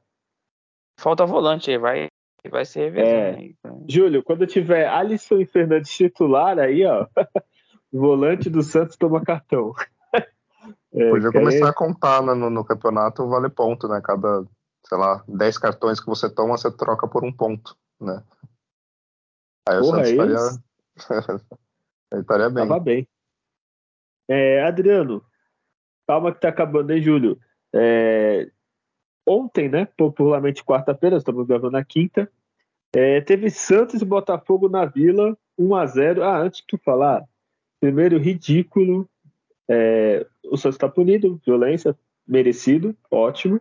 Falta volante aí, vai, vai ser revezando. É. Júlio, quando tiver Alisson e Fernandes titular aí, ó, o volante do Santos toma cartão. É, Podia começar a contar né, no, no, campeonato vale ponto, né? Cada, sei lá, 10 cartões que você toma, você troca por um ponto, né? Aí Porra, o Santos estaria, estaria bem. Tava bem. É, Adriano, calma que tá acabando, hein, Júlio? É, ontem, né? Popularmente quarta-feira, estamos gravando na quinta. É, teve Santos e Botafogo na Vila, 1 a 0 Ah, antes de tu falar, primeiro ridículo. É, o Santos está punido, violência, merecido, ótimo.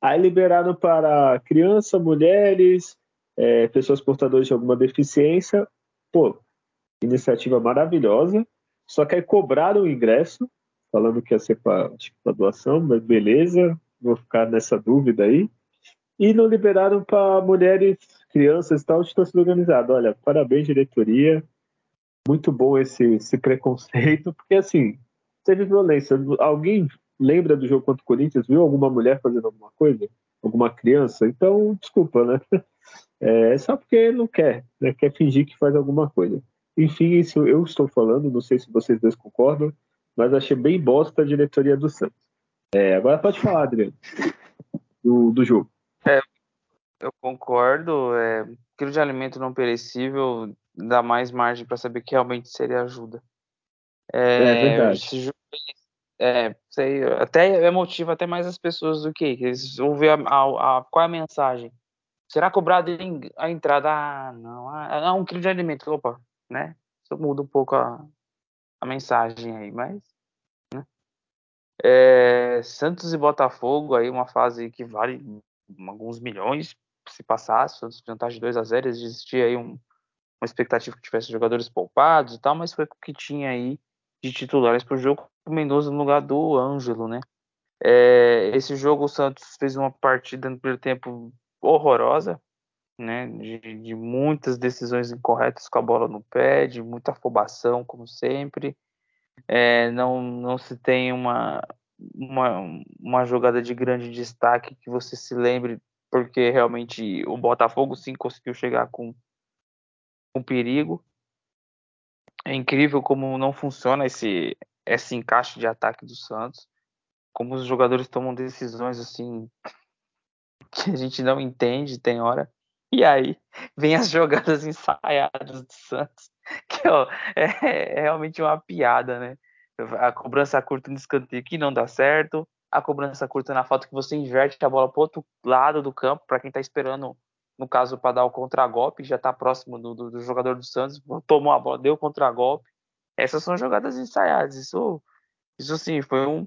Aí liberaram para criança, mulheres, é, pessoas portadoras de alguma deficiência. Pô, iniciativa maravilhosa. Só que aí cobraram o ingresso, falando que ia ser para doação, mas beleza, vou ficar nessa dúvida aí. E não liberaram para mulheres, crianças e tal, de torcida organizada. Olha, parabéns, diretoria. Muito bom esse, esse preconceito, porque assim, teve violência. Alguém lembra do jogo contra o Corinthians? Viu alguma mulher fazendo alguma coisa? Alguma criança? Então, desculpa, né? É só porque não quer, né? quer fingir que faz alguma coisa. Enfim, isso eu estou falando, não sei se vocês dois concordam, mas achei bem bosta a diretoria do Santos. É, agora pode falar, Adriano, do, do jogo. É, eu concordo. É, quilo de alimento não perecível dá mais margem para saber que realmente seria ajuda. É, é verdade. Jogo, é, sei, até motiva até mais as pessoas do que eles vão ver a, a, a, qual é a mensagem. Será cobrado a entrada? Ah, não. Ah, um quilo de alimento. Opa, né? Isso muda um pouco a, a mensagem aí, mas é, Santos e Botafogo, aí uma fase que vale alguns milhões se passasse, Santos vantagem de 2 a 0 existia aí um, uma expectativa que tivesse jogadores poupados e tal, mas foi o que tinha aí de titulares para o jogo, o Mendoza no lugar do Ângelo, né? É, esse jogo o Santos fez uma partida no primeiro tempo horrorosa, né? De, de, muitas decisões incorretas com a bola no pé, de muita afobação, como sempre é, não, não se tem uma, uma, uma jogada de grande destaque que você se lembre, porque realmente o Botafogo sim conseguiu chegar com, com perigo. É incrível como não funciona esse, esse encaixe de ataque do Santos, como os jogadores tomam decisões assim que a gente não entende, tem hora. E aí vem as jogadas ensaiadas do Santos, que ó, é, é, realmente uma piada, né? A cobrança curta no escanteio que não dá certo, a cobrança curta na falta que você inverte a bola para outro lado do campo, para quem está esperando, no caso, para dar o contragolpe, já está próximo do, do, do, jogador do Santos, tomou a bola, deu o contragolpe. Essas são jogadas ensaiadas. Isso, isso sim, foi um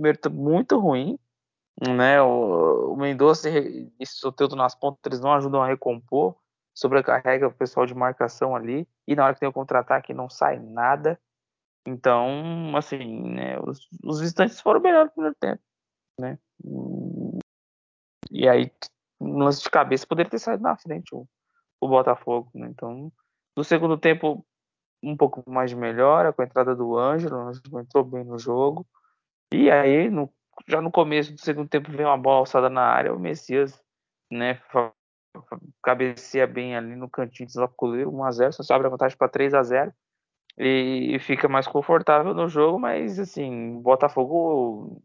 mérito muito ruim né? O, o Mendonça e Soteldo nas pontas eles não ajudam a recompor, sobrecarrega o pessoal de marcação ali e na hora que tem o contra-ataque não sai nada. Então, assim, né, os, os visitantes foram melhores no primeiro tempo, né? E aí, no lance de cabeça, poderia ter saído na frente o, o Botafogo, né? Então, no segundo tempo, um pouco mais de melhora com a entrada do Ângelo, o Ângelo entrou bem no jogo. E aí, no já no começo do segundo tempo veio uma bola alçada na área, o Messias, né, cabeceia bem ali no cantinho, desloca o 1x0, só abre a vantagem para 3x0 e, fica mais confortável no jogo, mas assim, Botafogo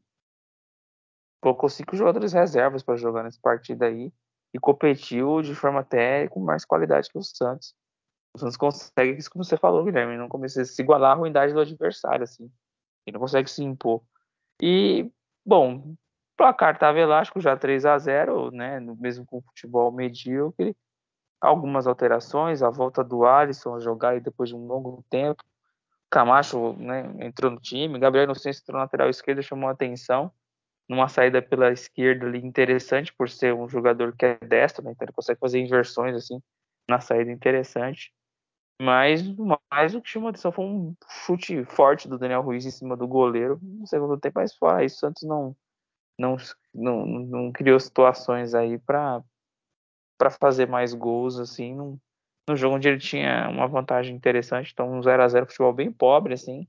colocou cinco jogadores reservas para jogar nessa partida aí e competiu de forma até com mais qualidade que o Santos. O Santos consegue, isso como você falou, Guilherme, não começa a se igualar à ruindade do adversário, assim. Ele não consegue se impor. E, bom, placar estava elástico, já 3 a 0 né? Mesmo com o futebol medíocre. Algumas alterações, a volta do Alisson a jogar depois de um longo tempo. Camacho né, entrou no time, Gabriel Inocêncio entrou na lateral esquerda, chamou a atenção numa saída pela esquerda ali interessante por ser um jogador que é destro, né? Então ele consegue fazer inversões assim na saída interessante. Mas mais o que chamou atenção foi um chute forte do Daniel Ruiz em cima do goleiro no segundo tempo, mas fora isso, o Santos não, não, não, não criou situações aí para fazer mais gols assim num, no jogo onde ele tinha uma vantagem interessante, então um 0 a 0 futebol bem pobre assim.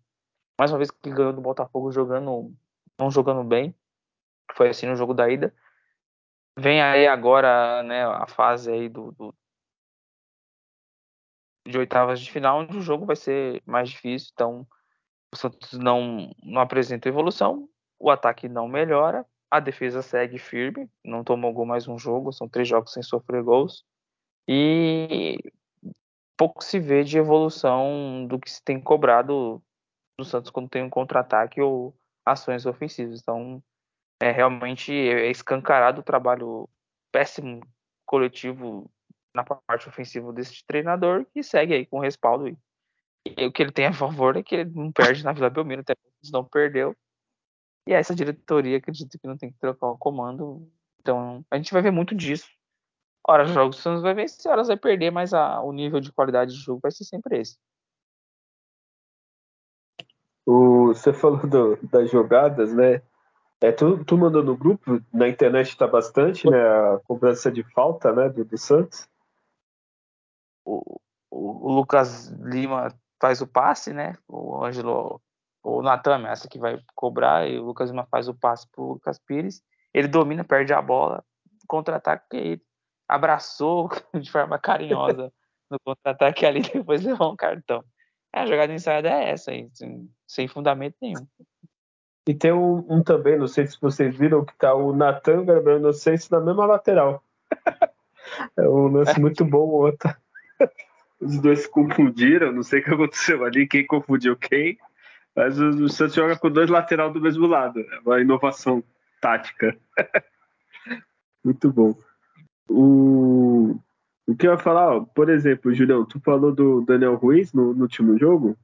Mais uma vez que ganhou do Botafogo jogando não jogando bem. Foi assim no jogo da ida. Vem aí agora, né, a fase aí do, do de oitavas de final, onde o jogo vai ser mais difícil. Então, o Santos não, não apresenta evolução, o ataque não melhora, a defesa segue firme, não tomou gol mais um jogo, são três jogos sem sofrer gols. E pouco se vê de evolução do que se tem cobrado do Santos quando tem um contra-ataque ou ações ofensivas. Então, é realmente é escancarado o trabalho péssimo coletivo na parte ofensiva desse treinador que segue aí com respaldo. E, e o que ele tem a favor é que ele não perde na Vila Belmiro, até não perdeu. E essa diretoria acredito que não tem que trocar o comando. Então a gente vai ver muito disso. Horas jogos o Santos vai vencer, horas vai perder, mas a, o nível de qualidade de jogo vai ser sempre esse. O, você falou do, das jogadas, né? É, tu, tu mandou no grupo, na internet está bastante, né? A cobrança de falta, né? Do, do Santos. O, o, Lucas Lima faz o passe, né? O Ângelo, o Natan essa que vai cobrar, e o Lucas Lima faz o passe pro Lucas Pires. Ele domina, perde a bola, contra-ataque, ele abraçou de forma carinhosa no contra-ataque ali, depois levou um cartão. É, a jogada ensaiada é essa, aí, sem, sem fundamento nenhum. E tem um, um, também, não sei se vocês viram, que tá o Natan Gabriel Inocêncio na mesma lateral. é um lance muito bom o outro. Os dois se confundiram, não sei o que aconteceu ali, quem confundiu quem. Mas o, Santos joga com dois lateral do mesmo lado. É uma inovação tática. muito bom. O, o que eu ia falar, ó, por exemplo, Julião, tu falou do Daniel Ruiz no, no último jogo.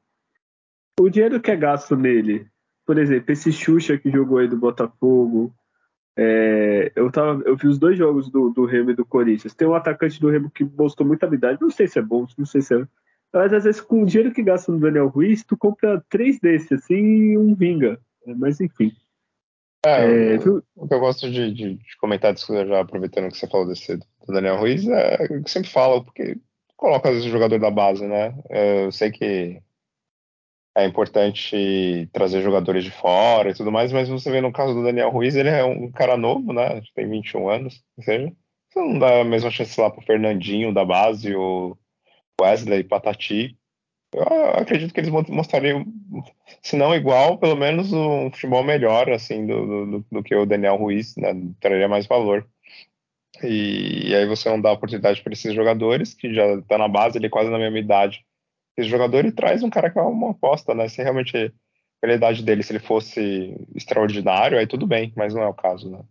O dinheiro que é gasto nele por exemplo, esse Xuxa que jogou aí do Botafogo. É, eu, tava, eu vi os dois jogos do, do Remo e do Corinthians. Tem um atacante do Remo que mostrou muita habilidade. Não sei se é bom, não sei se é. Mas às vezes, com o dinheiro que gasta no Daniel Ruiz, tu compra três desses assim e um vinga. Mas enfim. É, é, o, o, que eu gosto de, de, de comentar disso, já aproveitando que você falou desse do Daniel Ruiz, é o que eu sempre falo, porque coloca às vezes o jogador da base, né? Eu sei que é importante trazer jogadores de fora e tudo mais, mas você vê no caso do Daniel Ruiz, ele é um cara novo, né? Tem 21 anos, ou seja, você não dá a mesma chance lá pro Fernandinho da base, o Wesley, Patati. Eu acredito que eles mostrariam, se não igual, pelo menos um futebol melhor, assim, do, do, do que o Daniel Ruiz, né? Traria mais valor. E, e aí você não dá oportunidade para esses jogadores, que já tá na base, ele é quase na mesma idade esse jogador ele traz um cara que é uma aposta, né? Se realmente a qualidade dele, se ele fosse extraordinário, aí tudo bem, mas não é o caso, né?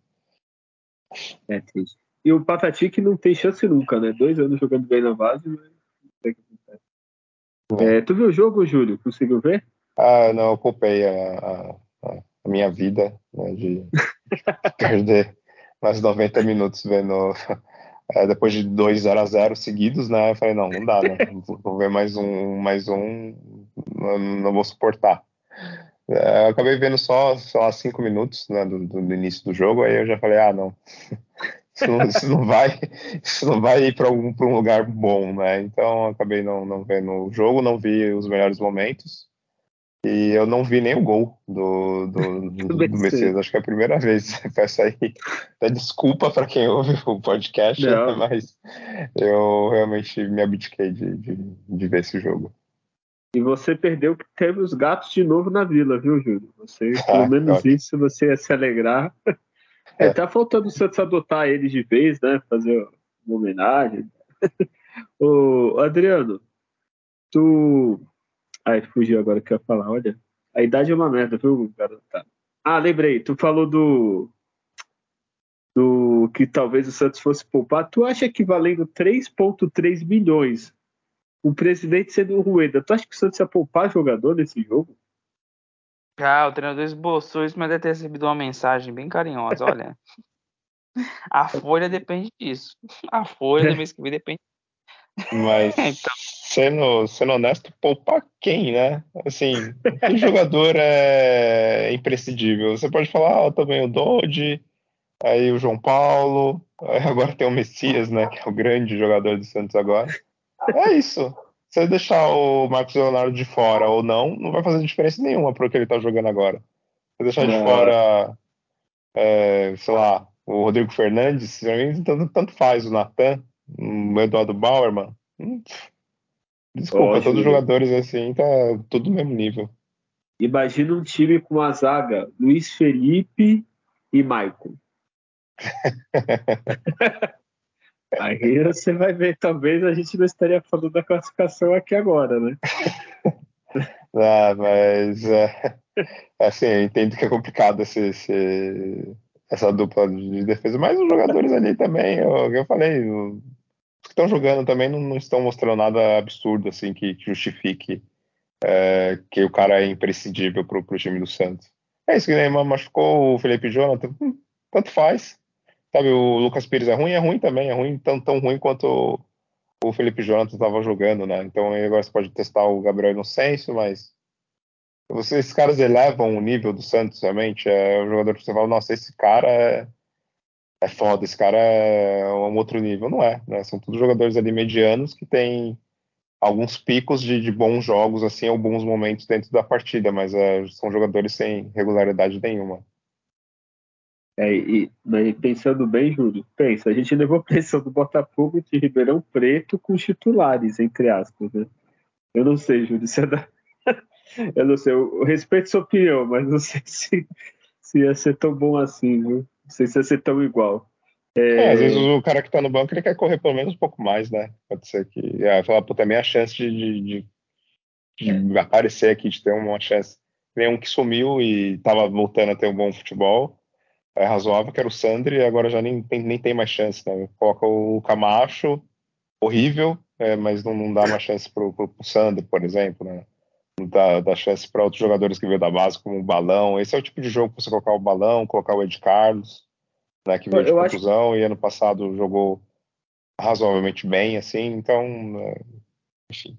É triste. E o Patati que não tem chance nunca, né? Dois anos jogando bem na base, mas não sei o que acontece. É, tu viu o jogo, Júlio? Conseguiu ver? Ah, não, eu culpei a, a, a minha vida né, de perder mais 90 minutos vendo é, depois de dois 0 a 0 seguidos, né? Eu falei, não, não dá, né? Vou ver mais um, mais um, não, não vou suportar. É, eu acabei vendo só, lá, cinco minutos né, do, do, início do jogo, aí eu já falei, ah, não. Isso não, isso não vai, isso não vai ir para um, lugar bom, né? Então acabei não, não vendo o jogo, não vi os melhores momentos. E eu não vi nem o gol do, do, do, do Messias. Acho que é a primeira vez. Peço aí até desculpa para quem ouve o podcast, não. mas eu realmente me abdiquei de, de, de, ver esse jogo. E você perdeu que teve os gatos de novo na vila, viu, Júlio? Você, pelo ah, menos ótimo. isso, você ia se alegrar. É, é, tá faltando o Santos adotar eles de vez, né? Fazer uma homenagem. Ô, Adriano, tu Ai, fugiu agora que eu ia falar. Olha, a idade é uma merda, viu, garota? Ah, lembrei. Tu falou do. Do que talvez o Santos fosse poupar. Tu acha que valendo 3,3 milhões, o presidente sendo o Rueda, tu acha que o Santos ia poupar jogador nesse jogo? Ah, o treinador esboçou isso, mas deve ter recebido uma mensagem bem carinhosa. Olha, a folha depende disso. A folha do mês que vem depende. Mas. então sendo, sendo honesto, poupar quem, né? Assim, que jogador é imprescindível? Você pode falar, ah, também o Dodge, aí o João Paulo, agora tem o Messias, né? Que é o grande jogador do Santos agora. É isso. Se deixar o Marcos Leonardo de fora ou não, não vai fazer diferença nenhuma para o que ele tá jogando agora. Se deixar de é. fora, é, sei lá, o Rodrigo Fernandes, tanto, tanto faz o Natan, o Eduardo Bauerman. Desculpa, todos os jogadores assim, tá tudo no mesmo nível. Imagina um time com a zaga Luiz Felipe e Maicon. Aí você vai ver, talvez a gente não estaria falando da classificação aqui agora, né? ah, mas é, assim, eu entendo que é complicado esse, esse, essa dupla de defesa, mas os jogadores ali também, eu, eu falei, estão jogando também não, não, estão mostrando nada absurdo assim que, que justifique é, que o cara é imprescindível para o time do Santos. É isso que Neymar machucou o Felipe Jonathan, hum, tanto faz. Sabe, o Lucas Pires é ruim, é ruim também, é ruim, tão, tão ruim quanto o, Felipe Jonathan estava jogando, né? Então agora você pode testar o Gabriel Inocêncio, mas você, esses caras elevam o nível do Santos realmente. É o jogador que você fala, nossa, esse cara é, é foda, esse cara é um outro nível. Não é, né? São todos jogadores ali medianos que têm alguns picos de, de bons jogos, assim, bons momentos dentro da partida, mas é, são jogadores sem regularidade nenhuma. É, e, pensando bem, Júlio, pensa, a gente levou pressão do Botafogo de Ribeirão Preto com titulares, entre aspas, né? Eu não sei, Júlio, se é da... eu não sei, eu respeito sua opinião, mas não sei se, se ia ser tão bom assim, viu? Não sei se ia ser tão igual. É... É, às vezes o cara que tá no banco ele quer correr pelo menos um pouco mais, né? Pode ser que. É, falar, pô, também a chance de, de, de, de, aparecer aqui, de ter uma chance. Tem um que sumiu e tava voltando a ter um bom futebol. É razoável, que era o Sandri, e agora já nem tem, nem tem mais chance, né? Coloca o Camacho, horrível, é, mas não, não dá mais chance pro, pro, pro Sandri, por exemplo, né? Não dá, dá chance para outros jogadores que veio da base, como o Balão. Esse é o tipo de jogo que você colocar o Balão, colocar o Ed Carlos né, que veio de conclusão acho... e ano passado jogou razoavelmente bem, assim, então, é, enfim.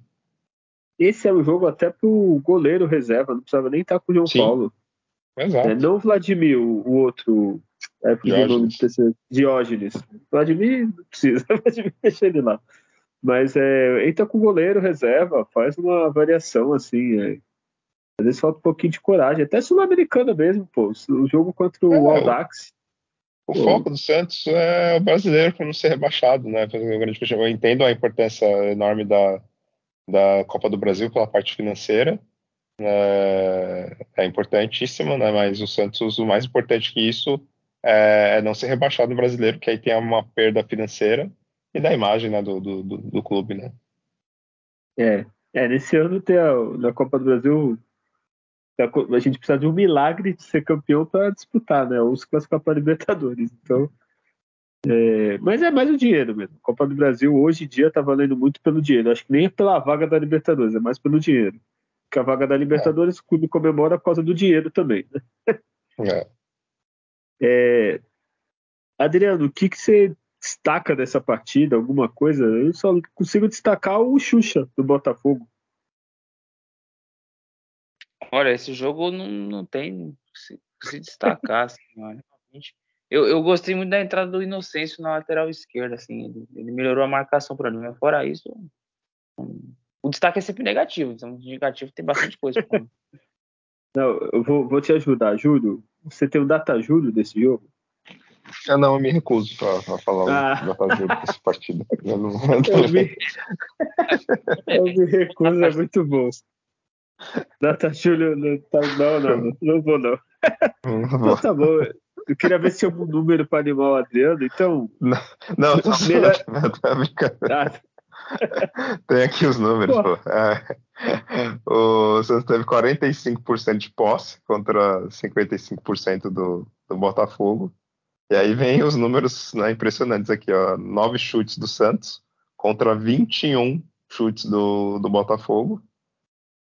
Esse é um jogo até pro goleiro reserva, não precisava nem estar com o João Sim. Paulo. Exato. É, não o Vladimir, o, o outro. É, Diógenes. Diógenes. Vladimir não precisa, Vladimir deixa ele lá. Mas é, entra com o goleiro reserva, faz uma variação assim. É. Às vezes falta um pouquinho de coragem, até sul-americana mesmo, pô. O jogo contra o é, Aldax. O foco do Santos é o brasileiro para não ser rebaixado, né? Eu entendo a importância enorme da, da Copa do Brasil pela parte financeira, é, é importantíssima, né? Mas o Santos, o mais importante que isso é, é, não ser rebaixado no brasileiro, que aí tem uma perda financeira e da imagem né, do, do, do, clube, né? É, é, nesse ano tem a, na Copa do Brasil a gente precisa de um milagre de ser campeão para disputar, né? Ou se classificar para Libertadores. Então, é, mas é mais o dinheiro mesmo. A Copa do Brasil hoje em dia está valendo muito pelo dinheiro. Acho que nem é pela vaga da Libertadores, é mais pelo dinheiro. Porque a vaga da Libertadores é. o clube comemora por causa do dinheiro também. Né? É. É, Adriano, o que, que você destaca dessa partida? Alguma coisa? Eu só consigo destacar o Xuxa do Botafogo. Olha, esse jogo não, não tem se, se destacar, assim, Eu, eu gostei muito da entrada do Inocêncio na lateral esquerda, assim, ele, ele melhorou a marcação para mim, mas fora isso, o destaque é sempre negativo, então negativo tem bastante coisa. Não, eu vou, vou te ajudar, Júlio. Você tem o data Júlio desse jogo? Eu não, eu me recuso a, falar Ah. o Júlio desse partido. Eu não, Eu me, eu me recuso, é muito bom. Data Júlio, não, tá, não, não, não, não vou não. não Então vou. tá bom. Eu queria ver se tinha um número para animar o Adriano, então. Não, eu tô Melhor- eu tô brincando. Ah, Tem aqui os números, Pô. pô. É. O Santos teve 45% de posse contra 55% do, do Botafogo. E aí vem os números né, impressionantes aqui, ó. Nove chutes do Santos contra 21 chutes do, do Botafogo.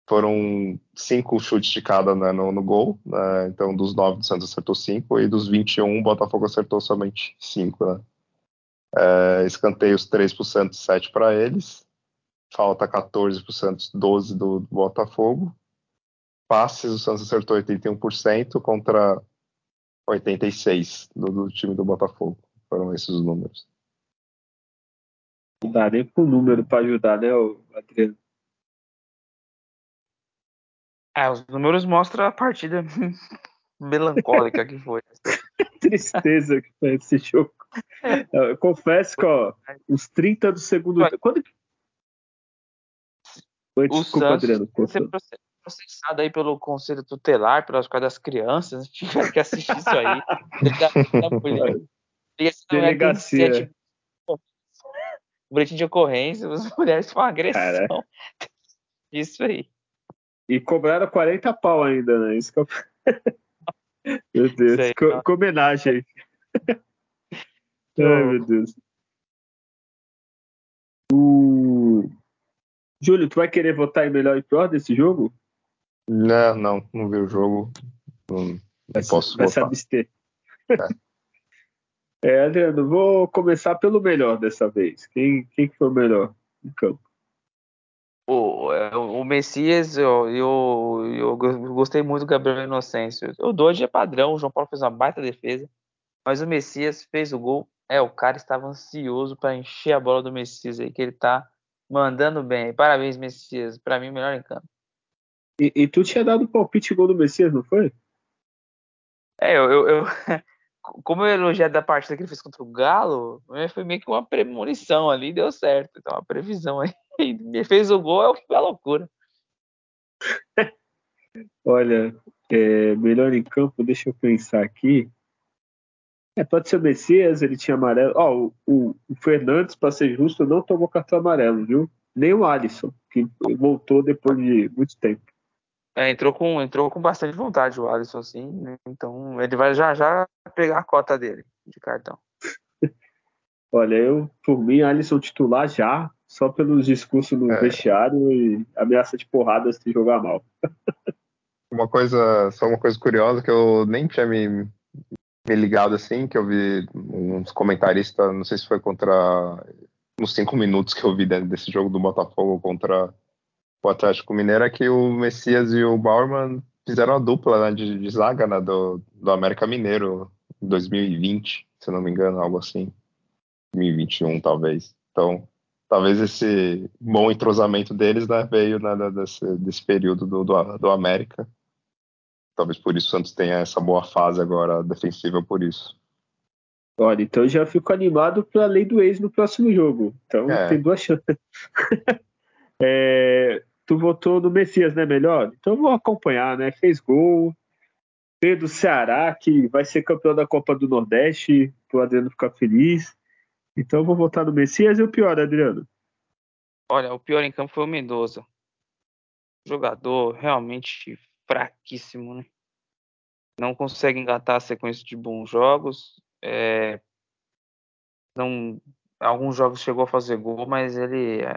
Foram cinco chutes de cada né, no, no gol. né? Então, dos nove do Santos acertou cinco, e dos 21 o Botafogo acertou somente cinco, né? É, escanteios 3 para o Santos, 7 para eles. Falta 14 para o Santos, 12 do, do Botafogo. Passes, o Santos acertou 81% contra 86% do, do time do Botafogo. Foram esses os números. não dá nem com número para ajudar, né, Adriano? É, os números mostram a partida melancólica que foi. Tristeza que foi esse jogo. Eu confesso que, ó, os 30 do segundo. Quando que. Oi, O desculpa, Santos Adriano. Processado aí pelo Conselho Tutelar, pelas coisas das crianças, tiveram que assistir isso aí. Da. Liga assim, não, é, Delegacia. sete- Boletim de ocorrência, as mulheres com agressão. Isso aí. E cobraram 40 pau ainda, né? Isso que eu... Meu Deus, aí. que homenagem. Ai, meu Deus. O... Júlio, tu vai querer votar em melhor e pior desse jogo? Não, não, não vi o jogo. Não, Vai, não posso vai se abster. É, Adriano, vou começar pelo melhor dessa vez. Quem, quem que foi o melhor em campo? O, é, o Messias, eu, eu, eu gostei muito do Gabriel Inocêncio. O Doide é padrão, o João Paulo fez uma baita defesa, mas o Messias fez o gol. É, o cara estava ansioso para encher a bola do Messias aí, que ele tá mandando bem. Parabéns, Messias. Para mim, melhor em campo. E, e tu tinha dado o palpite gol do Messias, não foi? É, eu, eu, eu- como eu elogiei da partida que ele fez contra o Galo, né, foi meio que uma premonição ali, deu certo. Então, uma previsão aí. Ele fez o gol, é uma loucura. Olha, é, melhor em campo, deixa eu pensar aqui. É, pode ser o Messias, ele tinha amarelo. Ó, o, o, o Fernandes, para ser justo, não tomou cartão amarelo, viu? Nem o Alisson, que voltou depois de muito tempo. É, entrou, com, entrou com bastante vontade o Alisson, assim, né? Então ele vai já já pegar a cota dele de cartão. Olha, eu, por mim, Alisson titular já, só pelos discursos no É. vestiário e ameaça de porrada se jogar mal. Uma coisa, só uma coisa curiosa que eu nem tinha me, me ligado assim, que eu vi uns comentaristas, não sei se foi contra nos cinco minutos que eu vi dentro desse jogo do Botafogo contra o Atlético Mineiro, é que o Messias e o Bauerman fizeram a dupla né, de, de zaga né, do, do América Mineiro em 2020, se não me engano, algo assim. 2021, talvez. Então, talvez esse bom entrosamento deles né, veio né, desse, desse período do, do, do América. Talvez por isso o Santos tenha essa boa fase agora defensiva por isso. Olha, então eu já fico animado para a lei do ex no próximo jogo. Então É. tem duas chances. É, tu votou no Messias, né? Melhor? Então eu vou acompanhar, né? Fez gol. Do Ceará, que vai ser campeão da Copa do Nordeste, pro Adriano ficar feliz. Então eu vou votar no Messias e o pior, Adriano. Olha, o pior em campo foi o Mendoza. Jogador realmente fraquíssimo, né? Não consegue engatar a sequência de bons jogos. É, não, alguns jogos chegou a fazer gol, mas ele é,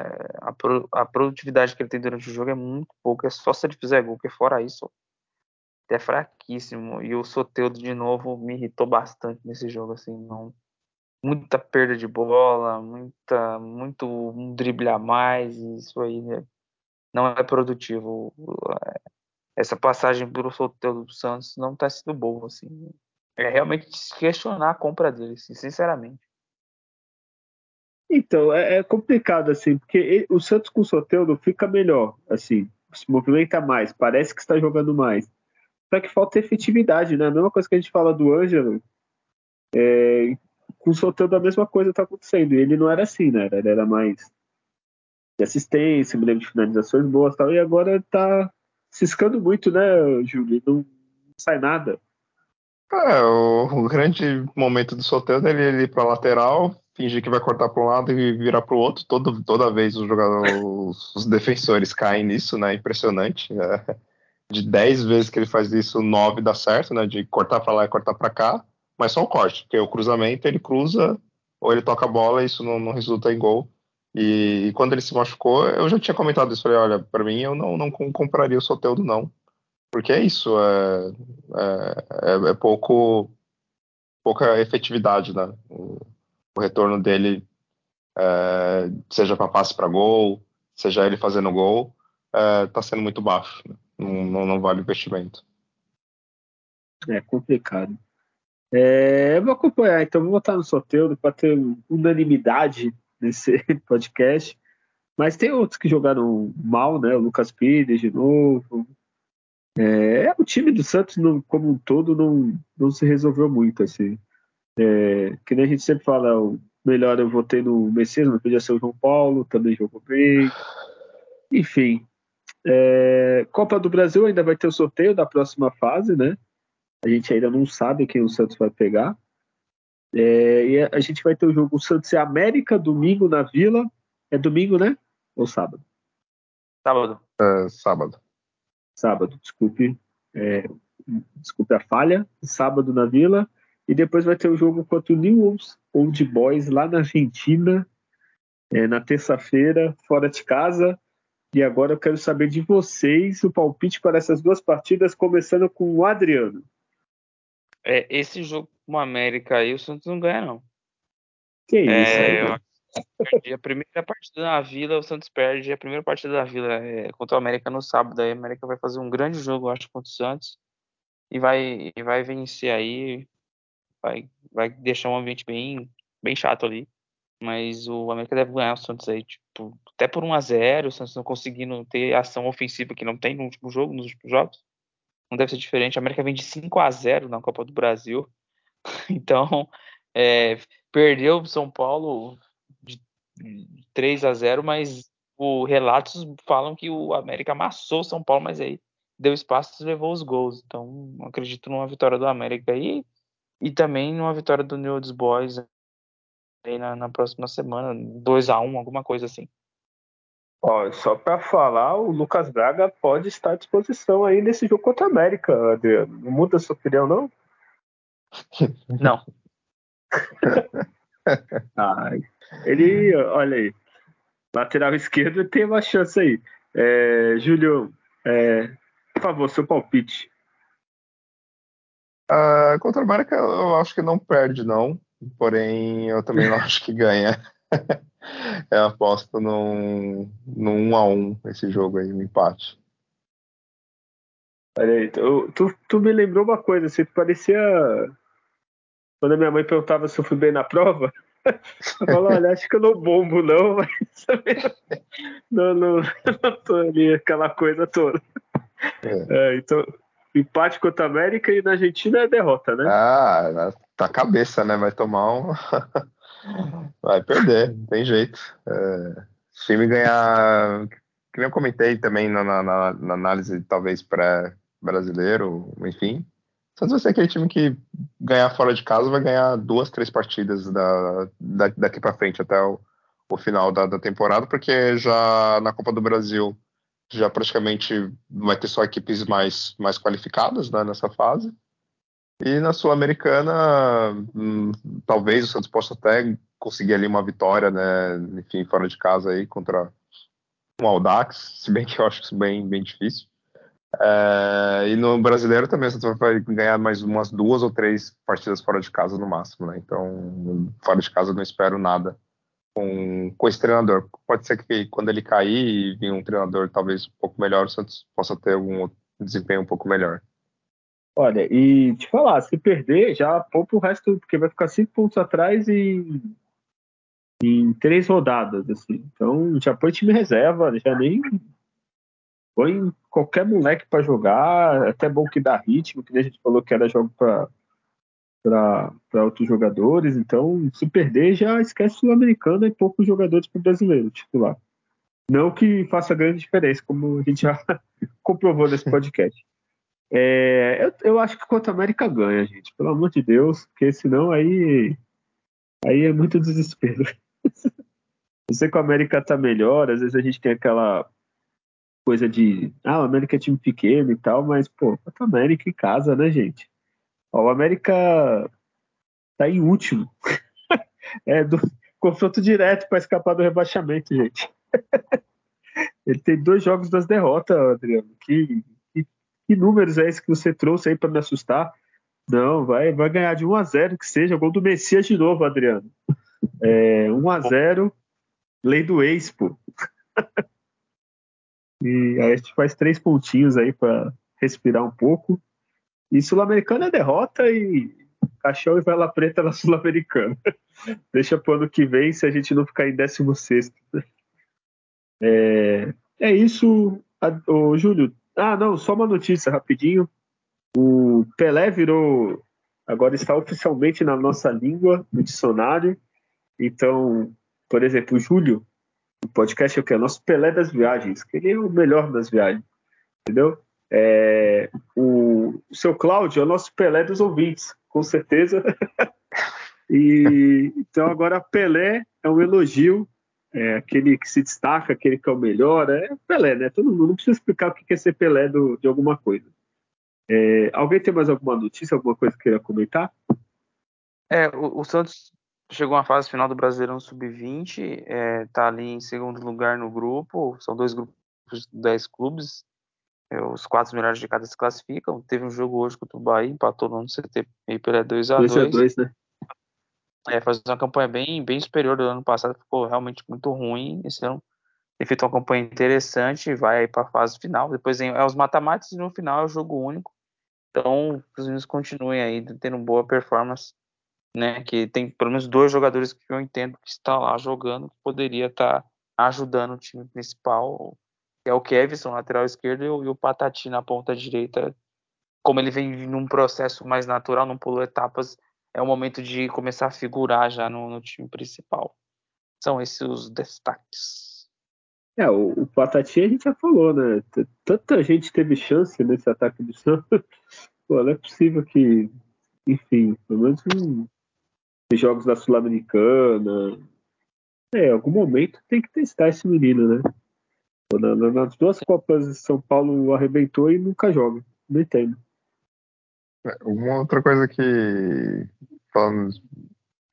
a, a produtividade que ele tem durante o jogo é muito pouca. É só se ele fizer gol, porque fora isso é fraquíssimo. E o Soteudo de novo me irritou bastante nesse jogo, assim, não muita perda de bola, muita muito um drible a mais, isso aí né, não é produtivo. Essa passagem pelo Soteudo do Santos não está sendo boa, assim. É realmente questionar a compra dele, assim, sinceramente. Então, é, é complicado, assim, porque ele- o Santos com o Soteldo fica melhor, assim, se movimenta mais, parece que está jogando mais. só que falta efetividade, né? A mesma coisa que a gente fala do Ângelo, é, com o Soteldo a mesma coisa está acontecendo. E ele não era assim, né? Ele era mais de assistência, me lembro de finalizações boas e tal, e agora tá ciscando muito, né, Júlio? Não, não sai nada. É, o, o, grande momento do Soteldo é ele ir para lateral, fingir que vai cortar para um lado e virar para o outro. Todo, toda vez os jogadores, os defensores caem nisso, né? Impressionante. É, de 10 vezes que ele faz isso, 9 dá certo, né? De cortar para lá e cortar para cá, mas só o corte, porque o cruzamento ele cruza ou ele toca a bola e isso não, não resulta em gol. E, e, quando ele se machucou, eu já tinha comentado isso. Falei, olha, para mim eu não, não compraria o Soteldo, não. Porque é isso, é, é, é, é pouco, pouca efetividade, né? O, retorno dele, é, seja para passe para gol, seja ele fazendo gol, está é, sendo muito baixo. Né? Não, não, não, vale o investimento. É complicado. É, eu vou acompanhar, então vou botar no Soteldo para ter unanimidade nesse podcast. Mas tem outros que jogaram mal, né? O Lucas Pires de novo, é, o time do Santos, como um todo, não, não se resolveu muito. Assim. É, que nem a gente sempre fala, o melhor eu votei no Messias, mas podia ser o João Paulo, também jogou bem. Enfim. É, Copa do Brasil ainda vai ter o sorteio da próxima fase, né? A gente ainda não sabe quem o Santos vai pegar. É, e a gente vai ter o jogo Santos e América domingo na Vila. É domingo, né? Ou sábado? Sábado. É, sábado sábado, desculpe, é, desculpe a falha, sábado na Vila, e depois vai ter o jogo contra o New Old Boys lá na Argentina, é, na terça-feira, fora de casa. E agora eu quero saber de vocês o palpite para essas duas partidas, começando com o Adriano. É, esse jogo com o América aí, o Santos não ganha, não. Que isso, é, aí, a primeira partida na Vila, o Santos perde a primeira partida da Vila é contra o América no sábado. Aí a América vai fazer um grande jogo, acho, contra o Santos e vai, e vai vencer aí. Vai, vai deixar um ambiente bem, bem chato ali. Mas o América deve ganhar o Santos aí, tipo, até por 1 a 0 o Santos não conseguindo ter ação ofensiva que não tem no último jogo, nos últimos jogos. Não deve ser diferente. A América vem de 5 a 0 na Copa do Brasil. Então, é, perdeu o São Paulo 3 a 0 mas o relatos falam que o América amassou o São Paulo, mas aí deu espaço e levou os gols. Então, acredito numa vitória do América aí e também numa vitória do New Orleans Boys aí na, na próxima semana, 2 a 1 alguma coisa assim. Ó, só para falar, o Lucas Braga pode estar à disposição aí nesse jogo contra a América, Adriano. Não muda sua opinião, não? Não. Ai, ele, olha aí, lateral esquerdo tem uma chance aí. É, Júlio, é, por favor, seu palpite. Uh, contra o América eu acho que não perde, não. Porém, eu também não acho que ganha. eu aposto num, num 1 a 1 esse jogo aí, um empate. Olha aí, tu, tu, tu me lembrou uma coisa, assim, tu parecia. Quando a minha mãe perguntava se eu fui bem na prova, eu falo, olha, acho que eu não bombo, não, mas não, não, não tô ali, aquela coisa toda. É. É, então, empate contra a América e na Argentina é derrota, né? Ah, tá cabeça, né? Vai tomar um. Vai perder, não tem jeito. É, se o time ganhar. Que nem eu comentei também na, na, na análise, talvez pré-brasileiro, enfim. Santos vai ser aquele time que ganhar fora de casa vai ganhar duas, três partidas da, da daqui para frente até o, o final da, da, temporada, porque já na Copa do Brasil já praticamente vai ter só equipes mais, mais qualificadas né, nessa fase. E na Sul-Americana, hum, talvez o Santos possa até conseguir ali uma vitória, né, enfim, fora de casa aí contra um Audax, se bem que eu acho isso bem, bem difícil. É, e no brasileiro também você vai ganhar mais umas duas ou três partidas fora de casa no máximo, né? Então, fora de casa eu não espero nada com, com esse treinador. Pode ser que quando ele cair e vir um treinador talvez um pouco melhor, o Santos possa ter algum desempenho um pouco melhor. Olha, e te falar, se perder, já poupa o resto, porque vai ficar cinco pontos atrás e em três rodadas, assim. Então já põe time reserva, já nem põe qualquer moleque para jogar, até bom que dá ritmo, que a gente falou que era jogo para para outros jogadores, então se perder já esquece o sul-americano e poucos jogadores para o brasileiro titular. Não que faça grande diferença, como a gente já comprovou nesse podcast. É, eu, eu, acho que contra a América ganha, gente, pelo amor de Deus, porque senão aí, aí é muito desespero. Eu sei que o América tá melhor, às vezes a gente tem aquela coisa de, ah, o América é time pequeno e tal, mas, pô, a América em casa, né, gente? Ó, o América tá em último. é do confronto direto para escapar do rebaixamento, gente. Ele tem dois jogos das derrotas, Adriano. Que, que, que números é esse que você trouxe aí para me assustar? Não, vai, vai ganhar de 1 a 0 que seja. Gol do Messias de novo, Adriano. É, 1 a 0 lei do ex, pô. e aí a gente faz três pontinhos aí para respirar um pouco. E Sul-Americana é derrota e caixão e vela preta na Sul-Americana. Deixa pro ano que vem se a gente não ficar em 16. É, é isso, o Júlio. Ah, não, só uma notícia rapidinho. O Pelé virou, agora está oficialmente na nossa língua, no dicionário. Então, por exemplo, o Júlio, o podcast é o que? É nosso Pelé das viagens, que ele é o melhor das viagens, entendeu? É, o, o seu Cláudio é o nosso Pelé dos ouvintes, com certeza. e então agora Pelé é um elogio é, aquele que se destaca, aquele que é o melhor, é Pelé, né? Todo mundo não precisa explicar o que é ser Pelé do, de alguma coisa. É, alguém tem mais alguma notícia, alguma coisa que queira comentar? É, o, o Santos chegou à fase final do Brasileirão Sub-20, é, tá ali em segundo lugar no grupo, são dois grupos de 10 clubes, os quatro melhores de cada se classificam. Teve um jogo hoje contra o Bahia, empatou no CT e pela 2x2. 2x2, né? é, fazer uma campanha bem, bem superior do ano passado, ficou realmente muito ruim. Esse ano tem feito uma campanha interessante, vai para a fase final. Depois é os mata-matas e no final é o jogo único. Então, os meninos continuem aí tendo boa performance, né? Que tem pelo menos dois jogadores que eu entendo que estão lá jogando, que poderia estar tá ajudando o time principal, que é o Kevson, lateral esquerdo, e o, Patati na ponta direita. Como ele vem num processo mais natural, não pulou etapas é o momento de começar a figurar já no, no time principal. São esses os destaques. É, o, o Patati a gente já falou, né? Tanta gente teve chance nesse ataque do Santos. Pô, não é possível que, enfim, pelo menos em jogos da Sul-Americana. É, em algum momento tem que testar esse menino, né? Na, na, nas duas Copas São Paulo arrebentou e nunca joga. Não entendo. Uma outra coisa que, falando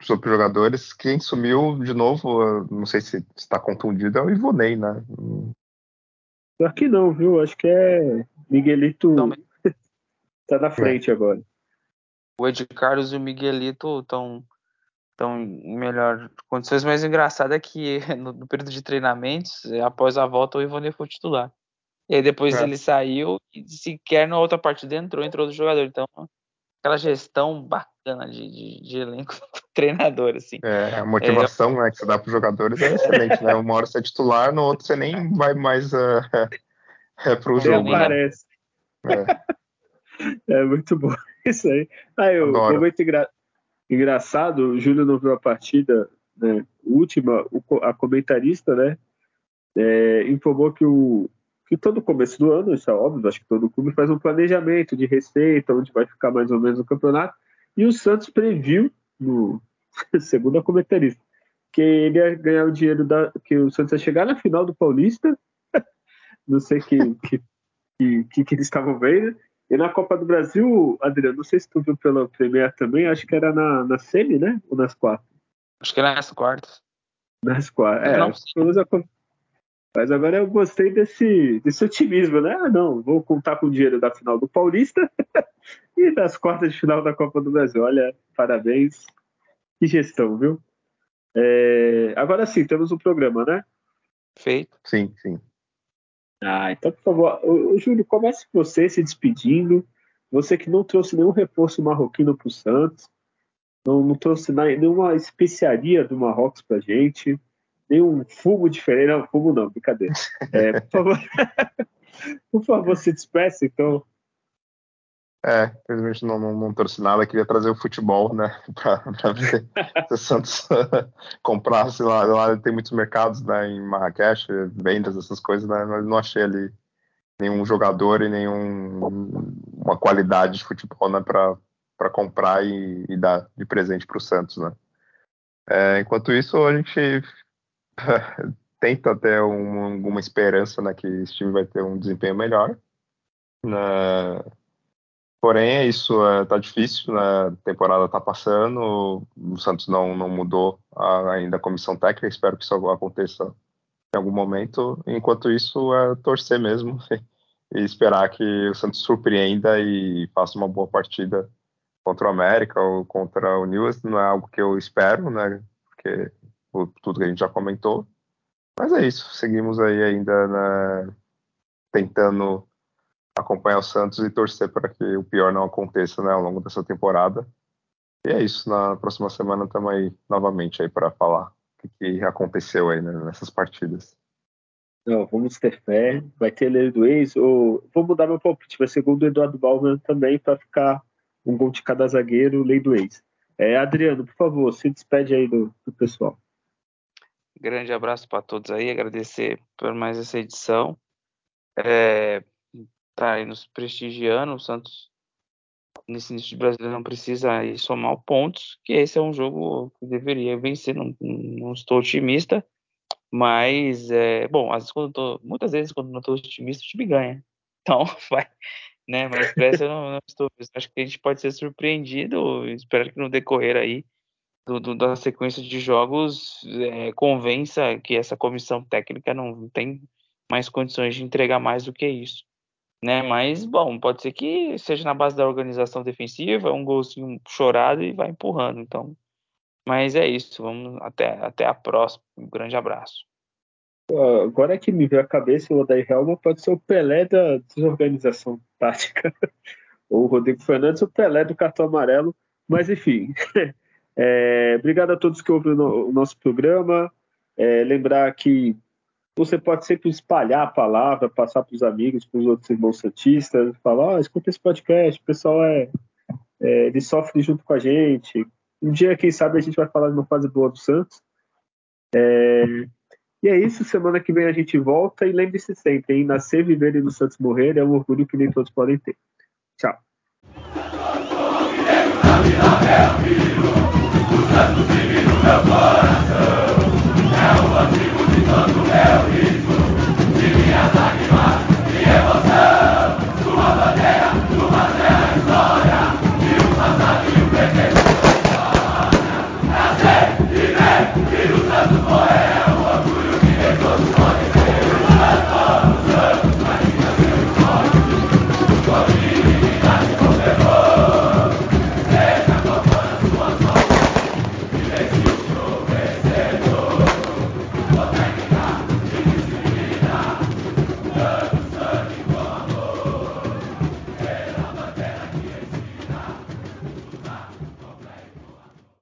sobre jogadores, quem sumiu de novo, não sei se está contundido, é o Ivonei, né? Pior que não, viu? Acho que é Miguelito tá na frente é. agora. O Ed Carlos e o Miguelito estão estão em melhor condições, mas o engraçado é que no, no, período de treinamentos, após a volta, o Ivonei foi titular. E aí depois é. ele saiu e sequer na outra partida entrou, entrou outro jogador. Então, aquela gestão bacana de, de, de elenco do treinador, assim. É, a motivação é, né, que você dá para os jogadores é excelente, né? Uma hora você é titular, no outro você nem vai mais uh, é, para o jogo. Aparece. Né? É. é. muito bom isso aí. Aí, o momento engra... engraçado, o Júlio não viu a partida né, última, a comentarista, né? É, informou que o, que todo começo do ano, isso é óbvio, acho que todo clube faz um planejamento de receita, onde vai ficar mais ou menos o campeonato, e o Santos previu, no segundo a comentarista, que ele ia ganhar o dinheiro da. que o Santos ia chegar na final do Paulista, não sei que, que, que, que eles estavam vendo, e na Copa do Brasil, Adriano, não sei se tu viu pela Premier também, acho que era na, na semi, né? Ou nas quartas? Acho que era nas quartas. Nas quartas, é. Não, mas agora eu gostei desse, desse otimismo, né? Ah, não, vou contar com o dinheiro da final do Paulista e das quartas de final da Copa do Brasil. Olha, parabéns. Que gestão, viu? É, agora sim, temos um programa, né? Feito. Sim, sim. Ah, então, por favor, o, Júlio, comece você se despedindo. Você que não trouxe nenhum reforço marroquino para o Santos, não, não trouxe nenhuma especiaria do Marrocos para gente tem um fumo diferente. Não, fumo não, brincadeira. É, por favor, Por favor, se despeça, então. É, infelizmente não, não, não trouxe nada, queria trazer o futebol, né, para ver se o Santos comprasse lá, lá tem muitos mercados, né, em Marrakech, vendas, essas coisas, né, mas não achei ali nenhum jogador e nenhum uma qualidade de futebol, né, para comprar e, e, dar de presente para o Santos, né. É, enquanto isso, a gente tenta ter um, alguma esperança, né, que esse time vai ter um desempenho melhor, né, Porém, é isso, é, tá difícil, né? A temporada tá passando, o Santos não, não mudou a, ainda a comissão técnica, espero que isso aconteça em algum momento. Enquanto isso, é torcer mesmo e esperar que o Santos surpreenda e faça uma boa partida contra o América ou contra o Newell's. Não é algo que eu espero, né? Porque por tudo que a gente já comentou. Mas é isso, seguimos aí ainda né, tentando acompanhar o Santos e torcer para que o pior não aconteça né, ao longo dessa temporada. E é isso, na próxima semana estamos aí novamente aí para falar o que, que aconteceu aí né, nessas partidas. Não, vamos ter fé, vai ter lei do ex, ou vou mudar meu palpite, vai ser gol do Eduardo Balmer também para ficar um gol de cada zagueiro, lei do ex. É, Adriano, por favor, se despede aí do, do pessoal. Grande abraço para todos aí, agradecer por mais essa edição. É, tá aí nos prestigiando. O Santos, nesse início de brasileiro, não precisa ir somar pontos, que esse é um jogo que deveria vencer. Não, não estou otimista, mas, é, bom, às vezes, quando tô, muitas vezes, quando não estou otimista, o time ganha. Então, vai, né? Mas pressa eu não, não estou. Acho que a gente pode ser surpreendido. Espero que no decorrer aí do, do, da sequência de jogos é, convença que essa comissão técnica não tem mais condições de entregar mais do que isso né? Mas, bom, pode ser que seja na base da organização defensiva, um golzinho chorado e vai empurrando, então. Mas é isso, vamos até, até a próxima. Um grande abraço. Agora é que me veio a cabeça, o Odair Helma pode ser o Pelé da desorganização tática. Ou o Rodrigo Fernandes, o Pelé do cartão amarelo. Mas, enfim. É, obrigado a todos que ouvem o nosso programa. É, lembrar que você pode sempre espalhar a palavra, passar para os amigos, para os outros irmãos santistas, falar, oh, escuta esse podcast, o pessoal é, é, ele sofre junto com a gente. Um dia, quem sabe, a gente vai falar de uma fase boa do Santos. É, e é isso, semana que vem a gente volta e lembre-se sempre, hein? Nascer, viver e no Santos morrer é um orgulho que nem todos podem ter. Tchau. É o antigo de tanto Amen.